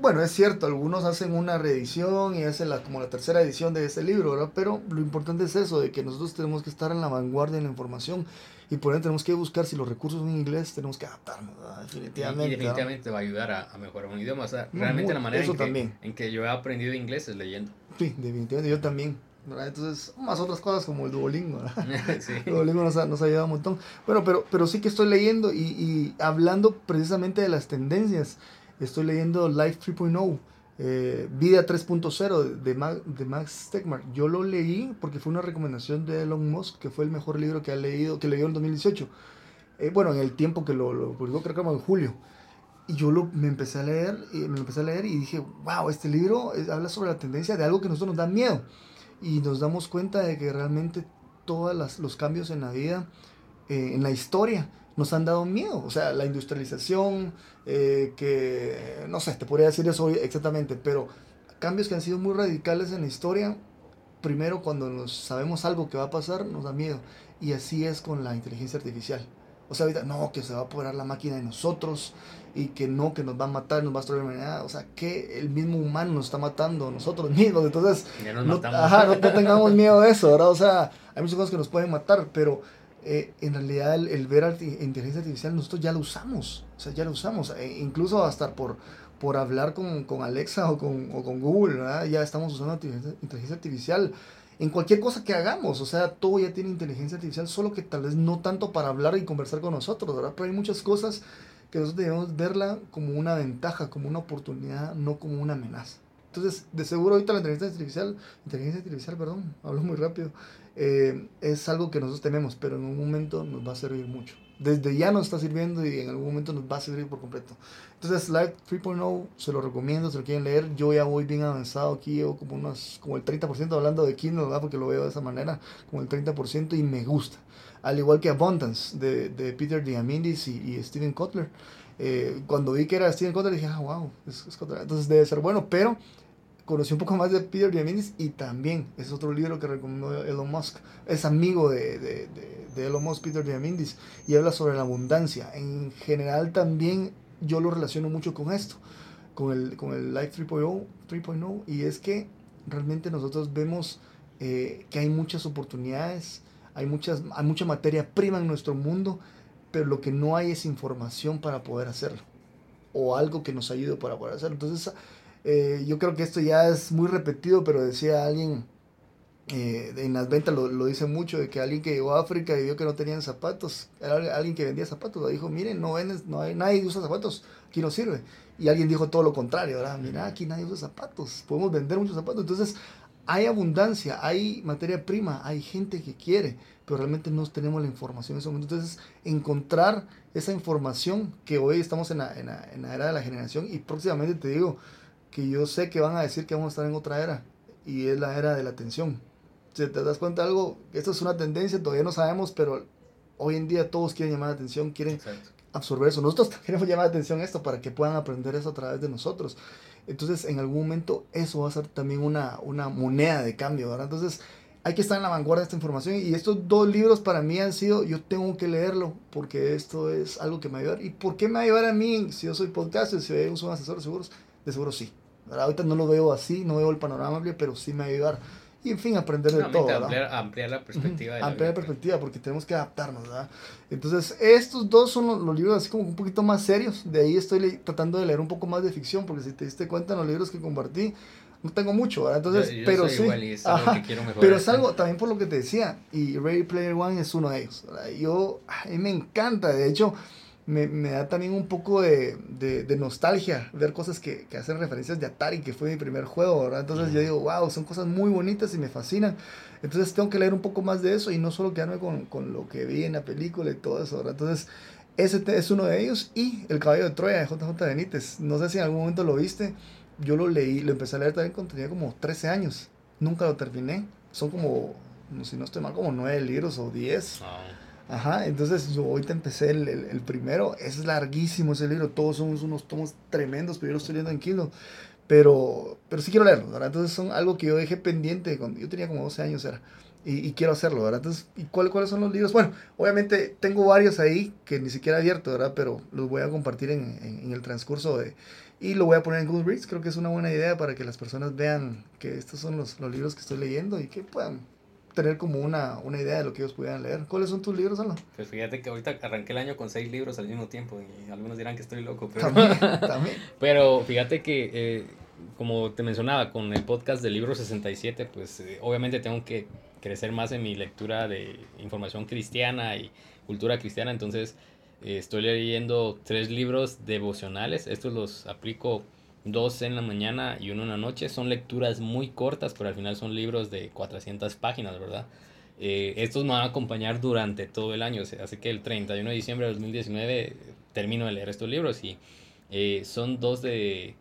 bueno, es cierto, algunos hacen una reedición y hacen la, como la tercera edición de ese libro, ¿verdad? Pero lo importante es eso, de que nosotros tenemos que estar en la vanguardia de la información y por eso tenemos que buscar si los recursos son en inglés, tenemos que adaptarnos, definitivamente. Y, definitivamente va a ayudar a, mejorar un idioma. O sea, realmente la manera en que, en que, yo he aprendido inglés es leyendo. Sí, definitivamente, yo también. Entonces, más otras cosas como el Duolingo. (laughs) sí. El Duolingo nos ha, nos ha, ayudado un montón. Bueno, pero, pero sí que estoy leyendo y, y hablando precisamente de las tendencias. Estoy leyendo Life 3.0 eh, Vida 3.0 de, de Max Tegmark. Yo lo leí porque fue una recomendación de Elon Musk, que fue el mejor libro que ha leído, que leyó en 2018. Eh, bueno, en el tiempo que lo, lo publicó, creo que en julio. Y yo lo, me empecé a leer, y me empecé a leer y dije, wow, este libro habla sobre la tendencia de algo que a nosotros nos da miedo. Y nos damos cuenta de que realmente todos los cambios en la vida, eh, en la historia, nos han dado miedo. O sea, la industrialización, eh, que no sé, te podría decir eso exactamente, pero cambios que han sido muy radicales en la historia, primero cuando nos sabemos algo que va a pasar, nos da miedo. Y así es con la inteligencia artificial. O sea, ahorita, no, que se va a apoderar la máquina de nosotros y que no, que nos va a matar, nos va a destruir la humanidad. O sea, que el mismo humano nos está matando nosotros (laughs) mismos. Entonces, no, ajá, no, no, tengamos miedo de eso, ¿verdad? O sea, hay muchas cosas que nos pueden matar, pero eh, en realidad el, ver inteligencia artificial nosotros ya lo usamos, o sea, ya lo usamos, e incluso hasta por, por hablar con, con Alexa o con, o con Google, ya estamos usando inteligencia artificial en cualquier cosa que hagamos, o sea, todo ya tiene inteligencia artificial, solo que tal vez no tanto para hablar y conversar con nosotros, ¿verdad? Pero hay muchas cosas que nosotros debemos verla como una ventaja, como una oportunidad, no como una amenaza. Entonces, de seguro ahorita la inteligencia artificial, inteligencia artificial, perdón, (laughs) hablo muy rápido, eh, es algo que nosotros tenemos, pero en un momento nos va a servir mucho. Desde ya nos está sirviendo y en algún momento nos va a servir por completo. Entonces, Live 3.0 se lo recomiendo, si lo quieren leer. Yo ya voy bien avanzado aquí, llevo como, unos, como el 30% hablando de Kindle, ¿verdad? porque lo veo de esa manera, como el 30% y me gusta. Al igual que Abundance de, de Peter Diamandis y, y Steven Kotler. Eh, cuando vi que era Steven Kotler dije, ah, wow, es, es entonces debe ser bueno, pero conocí un poco más de Peter Diamandis y también es otro libro que recomendó Elon Musk. Es amigo de, de, de, Elon Musk, Peter Diamandis, y habla sobre la abundancia. En general también yo lo relaciono mucho con esto, con el, con el Life 3.0, y es que realmente nosotros vemos eh, que hay muchas oportunidades, hay, muchas, hay mucha materia prima en nuestro mundo, pero lo que no hay es información para poder hacerlo, o algo que nos ayude para poder hacerlo. Entonces, eh, yo creo que esto ya es muy repetido, pero decía alguien eh, en las ventas, lo, lo, dice mucho, de que alguien que llegó a África y vio que no tenían zapatos, era alguien que vendía zapatos, dijo, miren, no, vendes, no hay, nadie usa zapatos, aquí no sirve. Y alguien dijo todo lo contrario, ¿verdad? Mira, aquí nadie usa zapatos, podemos vender muchos zapatos. Entonces, hay abundancia, hay materia prima, hay gente que quiere, pero realmente no tenemos la información en ese momento. Entonces, encontrar esa información que hoy estamos en la, en la, en la era de la generación y próximamente te digo, que yo sé que van a decir que vamos a estar en otra era, y es la era de la atención. Si te das cuenta de algo, esto es una tendencia, todavía no sabemos, pero hoy en día todos quieren llamar la atención, quieren absorber eso. Nosotros (laughs) queremos llamar la atención esto para que puedan aprender eso a través de nosotros. Entonces, en algún momento, eso va a ser también una, una moneda de cambio, ¿verdad? Entonces, hay que estar en la vanguardia de esta información y estos dos libros para mí han sido, yo tengo que leerlo porque esto es algo que me va a ayudar. ¿Y por qué me va a ayudar a mí si yo soy podcaster, si yo soy un asesor de seguros? De seguro sí. Ahorita no lo veo así, no veo el panorama amplio, pero sí me va a ayudar. Y en fin, aprender de todo. Ampliar, ampliar, la perspectiva. De ampliar la, perspectiva, porque tenemos que adaptarnos, ¿verdad? Entonces, estos dos son los, los, libros así como un poquito más serios. De ahí estoy tratando de leer un poco más de ficción, porque si te diste cuenta en los libros que compartí, no tengo mucho, ¿verdad? Entonces, pero sí. es pero es algo también por lo que te decía, y Ready Player One es uno de ellos. ¿verdad? Yo, a mí me encanta, de hecho, me, me da también un poco de, de, de nostalgia ver cosas que, que, hacen referencias de Atari, que fue mi primer juego, ¿verdad? Entonces yo digo, wow, son cosas muy bonitas y me fascinan. Entonces tengo que leer un poco más de eso y no solo quedarme con, con lo que vi en la película y todo eso, ¿verdad? Entonces, ese es uno de ellos y El caballo de Troya de JJ Benítez. No sé si en algún momento lo viste yo lo leí, lo empecé a leer también cuando tenía como 13 años. Nunca lo terminé. Son como, si no estoy mal, como 9 libros o 10. Ajá, entonces yo ahorita empecé el, el, primero. Es larguísimo ese libro. Todos son unos tomos tremendos, pero yo lo estoy leyendo en Kindle. Pero, pero sí quiero leerlo, ¿verdad? Entonces son algo que yo dejé pendiente cuando yo tenía como 12 años, era. Y, y, quiero hacerlo, ¿verdad? Entonces, ¿y cuál, cuáles son los libros? Bueno, obviamente tengo varios ahí que ni siquiera he abierto, ¿verdad? Pero los voy a compartir en, en, en el transcurso de, y lo voy a poner en Goodreads. Creo que es una buena idea para que las personas vean que estos son los, los libros que estoy leyendo y que puedan tener como una, una idea de lo que ellos pudieran leer. ¿Cuáles son tus libros, Alan? Pues fíjate que ahorita arranqué el año con seis libros al mismo tiempo y algunos dirán que estoy loco, pero, también, (laughs) también. pero fíjate que, eh, como te mencionaba, con el podcast del libro 67, pues eh, obviamente tengo que crecer más en mi lectura de información cristiana y cultura cristiana, entonces estoy leyendo tres libros devocionales. Estos los aplico dos en la mañana y uno en la noche. Son lecturas muy cortas, pero al final son libros de 400 páginas, ¿verdad? Eh, estos me van a acompañar durante todo el año. Así que el 31 de diciembre de 2019 termino de leer estos libros y eh, son dos de...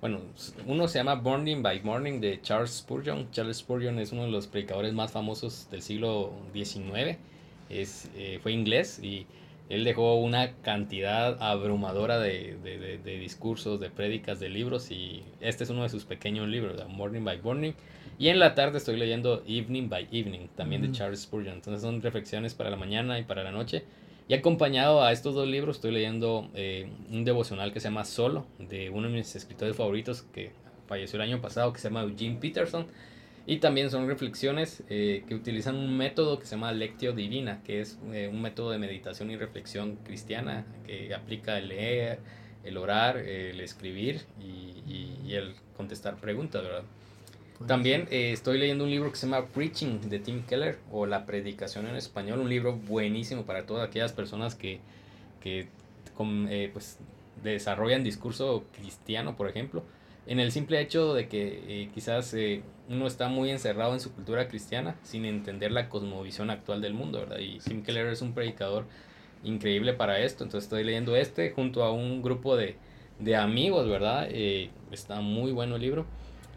Bueno, uno se llama Burning by Morning de Charles Spurgeon. Charles Spurgeon es uno de los predicadores más famosos del siglo XIX. Es, eh, fue inglés y él dejó una cantidad abrumadora de, de, de, discursos, de prédicas, de libros y este es uno de sus pequeños libros, Morning by Morning. Y en la tarde estoy leyendo Evening by Evening, también de Charles Spurgeon. Entonces son reflexiones para la mañana y para la noche. Y acompañado a estos dos libros estoy leyendo eh, un devocional que se llama Solo, de uno de mis escritores favoritos que falleció el año pasado, que se llama Eugene Peterson. Y también son reflexiones eh, que utilizan un método que se llama Lectio Divina, que es eh, un método de meditación y reflexión cristiana que aplica el leer, el orar, el escribir y, el contestar preguntas, ¿verdad? También eh, estoy leyendo un libro que se llama Preaching de Tim Keller o La Predicación en Español, un libro buenísimo para todas aquellas personas que, que pues, desarrollan discurso cristiano, por ejemplo en el simple hecho de que eh, quizás eh, uno está muy encerrado en su cultura cristiana sin entender la cosmovisión actual del mundo, ¿verdad? Y Tim Keller es un predicador increíble para esto, entonces estoy leyendo este junto a un grupo de, de amigos, ¿verdad? Eh, está muy bueno el libro.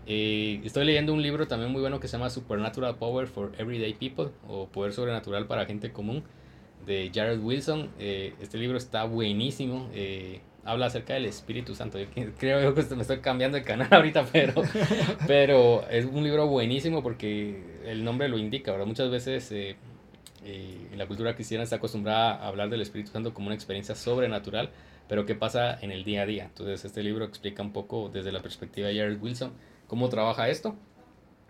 estoy leyendo un libro también muy bueno que se llama Supernatural Power for Everyday People o Poder Sobrenatural para Gente Común de Jared Wilson. este libro está buenísimo habla acerca del Espíritu Santo. Yo creo que me estoy cambiando de canal (laughs) ahorita, pero, (laughs) pero es un libro buenísimo porque el nombre lo indica, ¿verdad? Muchas veces eh, eh, la cultura cristiana está acostumbrada a hablar del Espíritu Santo como una experiencia sobrenatural, pero ¿qué pasa en el día a día? Entonces este libro explica un poco desde la perspectiva de Jared Wilson cómo trabaja esto.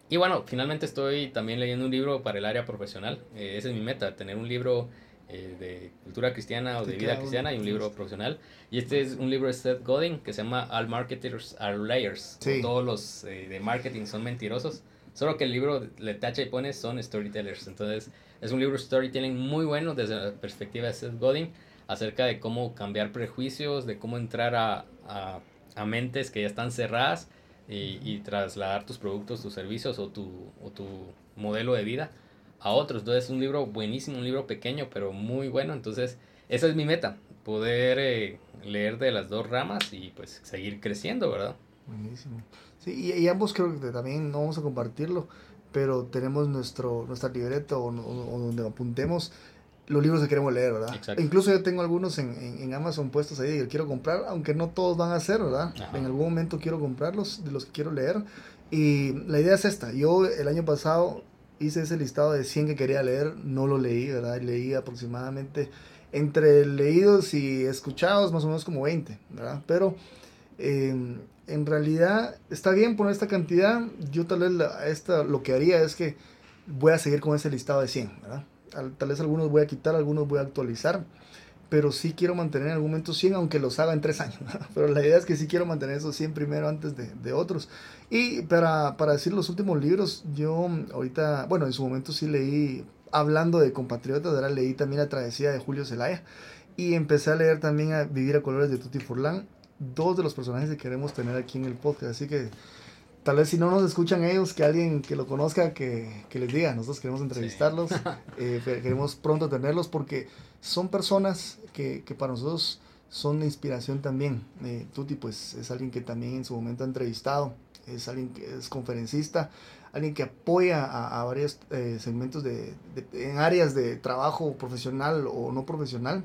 Y bueno, finalmente estoy también leyendo un libro para el área profesional. Eh, esa es mi meta, tener un libro eh, de cultura cristiana o de vida cristiana y un libro profesional. Y este es un libro de Seth Godin que se llama All Marketers Are Liars. Todos los eh, de marketing son mentirosos. Solo que el libro le tacha y pone son storytellers. Entonces es un libro storytelling muy bueno desde la perspectiva de Seth Godin acerca de cómo cambiar prejuicios, de cómo entrar a, a, a mentes que ya están cerradas y, y, trasladar tus productos, tus servicios o tu, o tu modelo de vida a otros. Entonces es un libro buenísimo, un libro pequeño, pero muy bueno. Entonces esa es mi meta, poder eh, leer de las dos ramas y pues seguir creciendo, ¿verdad? Buenísimo. Sí, y, ambos creo que también no vamos a compartirlo, pero tenemos nuestro, nuestra libreta o, donde apuntemos los libros que queremos leer, ¿verdad? Exacto. Incluso yo tengo algunos en, en, Amazon puestos ahí que quiero comprar, aunque no todos van a ser, ¿verdad? En algún momento quiero comprarlos, de los que quiero leer. Y la idea es esta. Yo el año pasado hice ese listado de 100 que quería leer, no lo leí, ¿verdad? Leí aproximadamente entre leídos y escuchados más o menos como 20, ¿verdad? Pero em, en realidad está bien poner esta cantidad. Yo tal vez esta, lo que haría es que voy a seguir con ese listado de 100, ¿verdad? Tal vez algunos voy a quitar, algunos voy a actualizar, pero sí quiero mantener en algún momento 100, aunque los haga en 3 años. (laughs) Pero la idea es que sí quiero mantener esos 100 primero antes de, de otros. Y para, para, decir los últimos libros, yo ahorita, bueno, en su momento sí leí, hablando de compatriotas, ahora leí también La Travesía de Julio Zelaya. Y empecé a leer también a Vivir a Colores de Tutti Furlan, dos de los personajes que queremos tener aquí en el podcast. Así que tal vez si no nos escuchan ellos, que alguien que lo conozca, que, que les diga. Nosotros queremos entrevistarlos, (laughs) eh, queremos pronto tenerlos porque son personas que, que para nosotros son de inspiración también. Eh, Tuti pues es alguien que también en su momento ha entrevistado, es alguien que es conferencista, alguien que apoya a, a varios eh, segmentos de, de, en áreas de trabajo profesional o no profesional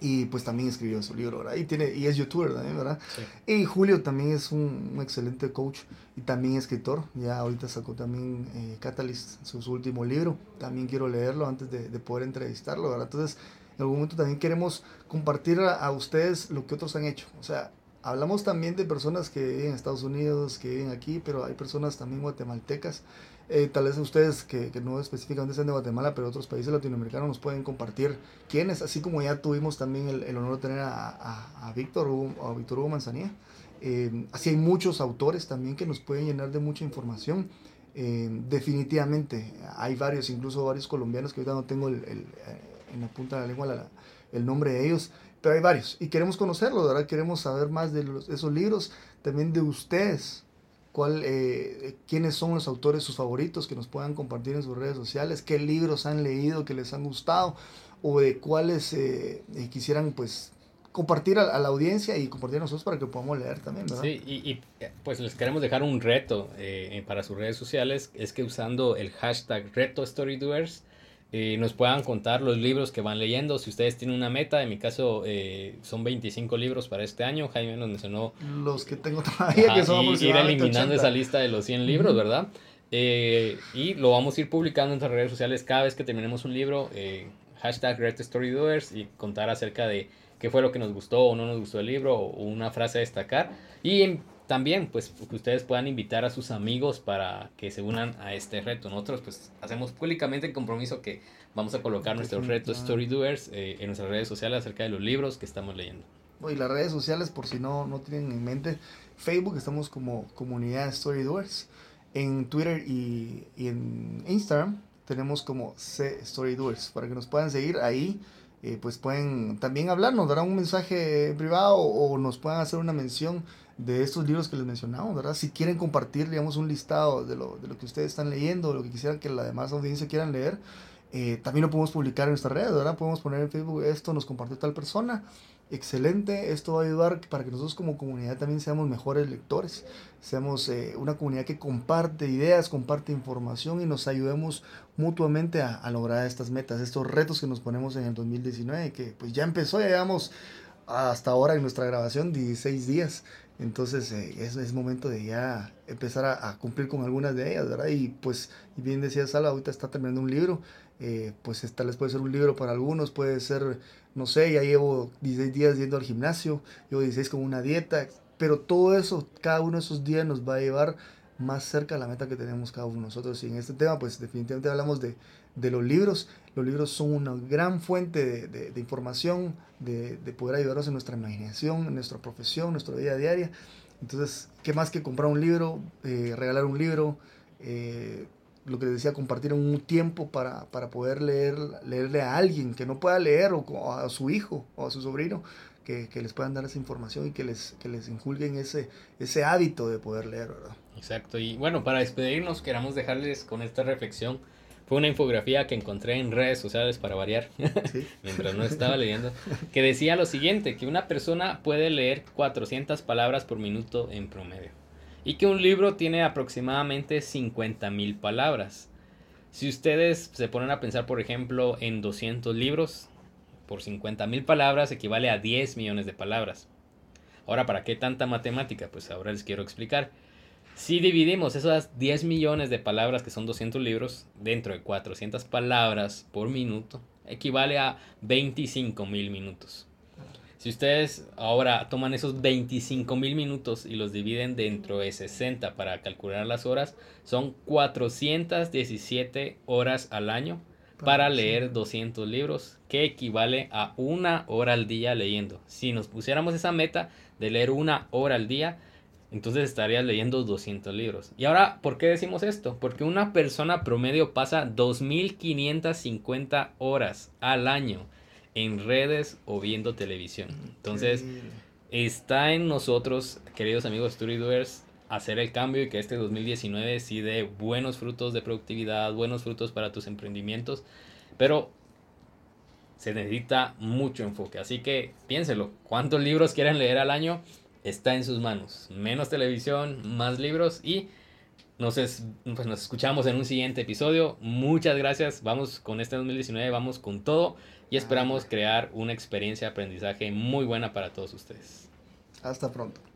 y pues también escribió su libro, ¿verdad? Y, tiene, y es youtuber también, ¿verdad? Sí. Y Julio también es un, un, excelente coach y también escritor. Ya ahorita sacó también eh, Catalyst, su, su, último libro. También quiero leerlo antes de, de, poder entrevistarlo, ¿verdad? Entonces, en algún momento también queremos compartir a, ustedes lo que otros han hecho. O sea, hablamos también de personas que viven en Estados Unidos, que viven aquí, pero hay personas también guatemaltecas eh, tal vez ustedes que, no específicamente sean de Guatemala, pero otros países latinoamericanos nos pueden compartir quiénes, así como ya tuvimos también el, honor de tener a, a, a Víctor a Víctor Hugo Manzanilla. Eh, así hay muchos autores también que nos pueden llenar de mucha información. Eh, definitivamente, hay varios, incluso varios colombianos que ahorita no tengo el, en la punta de la lengua la, el nombre de ellos, pero hay varios y queremos conocerlos, ¿verdad? Queremos saber más de los, esos libros, también de ustedes, cuál, eh, quiénes son los autores, sus favoritos, que nos puedan compartir en sus redes sociales, qué libros han leído que les han gustado o de cuáles eh, eh, quisieran pues compartir a, a, la audiencia y compartir a nosotros para que podamos leer también, ¿verdad? Sí, y, y pues les queremos dejar un reto eh, para sus redes sociales, es que usando el hashtag reto storydoers, eh, nos puedan contar los libros que van leyendo. Si ustedes tienen una meta, en mi caso eh, son 25 libros para este año. Jaime nos mencionó los que tengo todavía, que son ir eliminando 80. esa lista de los 100 libros. ¿verdad? Eh, y lo vamos a ir publicando en nuestras redes sociales cada vez que terminemos un libro. Eh, hashtag Red Story Doers y contar acerca de qué fue lo que nos gustó o no nos gustó el libro o una frase a destacar. Y en también pues que ustedes puedan invitar a sus amigos para que se unan a este reto. Nosotros pues hacemos públicamente el compromiso que vamos a colocar nuestros retos Story Doers eh, en nuestras redes sociales acerca de los libros que estamos leyendo. Y las redes sociales, por si no, no tienen en mente, Facebook estamos como comunidad Story Doers. En Twitter y, y en Instagram tenemos como C Story Doers para que nos puedan seguir ahí. Eh, pues pueden también hablarnos, darán un mensaje privado o, o nos puedan hacer una mención de estos libros que les mencionamos, ¿verdad? Si quieren compartir, digamos, un listado de lo, de lo que ustedes están leyendo, lo que quisieran que la demás audiencia quieran leer, eh, también lo podemos publicar en nuestra red, ¿verdad? Podemos poner en Facebook, esto nos compartió tal persona, excelente, esto va a ayudar para que nosotros como comunidad también seamos mejores lectores, seamos eh, una comunidad que comparte ideas, comparte información y nos ayudemos mutuamente a, a, lograr estas metas, estos retos que nos ponemos en el 2019, que pues ya empezó, ya llevamos hasta ahora en nuestra grabación 16 días. Entonces eh, es, momento de ya empezar a, a, cumplir con algunas de ellas, ¿verdad? Y pues, y bien decía Sala, ahorita está terminando un libro, eh, pues tal vez puede ser un libro para algunos, puede ser, no sé, ya llevo 16 días yendo al gimnasio, llevo 16 con una dieta, pero todo eso, cada uno de esos días nos va a llevar más cerca a la meta que tenemos cada uno de nosotros. Y en este tema, pues definitivamente hablamos de, de los libros. Los libros son una gran fuente de, de, de información, de, de, poder ayudarnos en nuestra imaginación, en nuestra profesión, nuestra vida diaria. Entonces, ¿qué más que comprar un libro, eh, regalar un libro? Eh, lo que les decía, compartir un tiempo para, para poder leer, leerle a alguien que no pueda leer, o a su hijo o a su sobrino, que, que, les puedan dar esa información y que les, que les inculguen ese, ese hábito de poder leer, ¿verdad? Exacto, y bueno, para despedirnos, queramos dejarles con esta reflexión fue una infografía que encontré en redes sociales para variar, (laughs) ¿Sí? mientras no estaba (laughs) leyendo, que decía lo siguiente, que una persona puede leer 400 palabras por minuto en promedio y que un libro tiene aproximadamente 50 mil palabras. Si ustedes se ponen a pensar, por ejemplo, en 200 libros, por 50 mil palabras equivale a 10 millones de palabras. Ahora, ¿para qué tanta matemática? Pues ahora les quiero explicar. Si dividimos esas 10 millones de palabras, que son 200 libros, dentro de 400 palabras por minuto, equivale a 25 mil minutos. Si ustedes ahora toman esos 25 mil minutos y los dividen dentro de 60 para calcular las horas, son 417 horas al año para leer 200 libros, que equivale a una hora al día leyendo. Si nos pusiéramos esa meta de leer una hora al día, entonces estarías leyendo 200 libros. Y ahora, ¿por qué decimos esto? Porque una persona promedio pasa 2.550 horas al año en redes o viendo televisión. Entonces, está en nosotros, queridos amigos StoryDoers, hacer el cambio y que este 2019 sí dé buenos frutos de productividad, buenos frutos para tus emprendimientos, pero se necesita mucho enfoque. Así que piénselo, ¿cuántos libros quieren leer al año? Está en sus manos. Menos televisión, más libros y nos, pues nos escuchamos en un siguiente episodio. Muchas gracias. Vamos con este 2019, vamos con todo y esperamos crear una experiencia de aprendizaje muy buena para todos ustedes. Hasta pronto.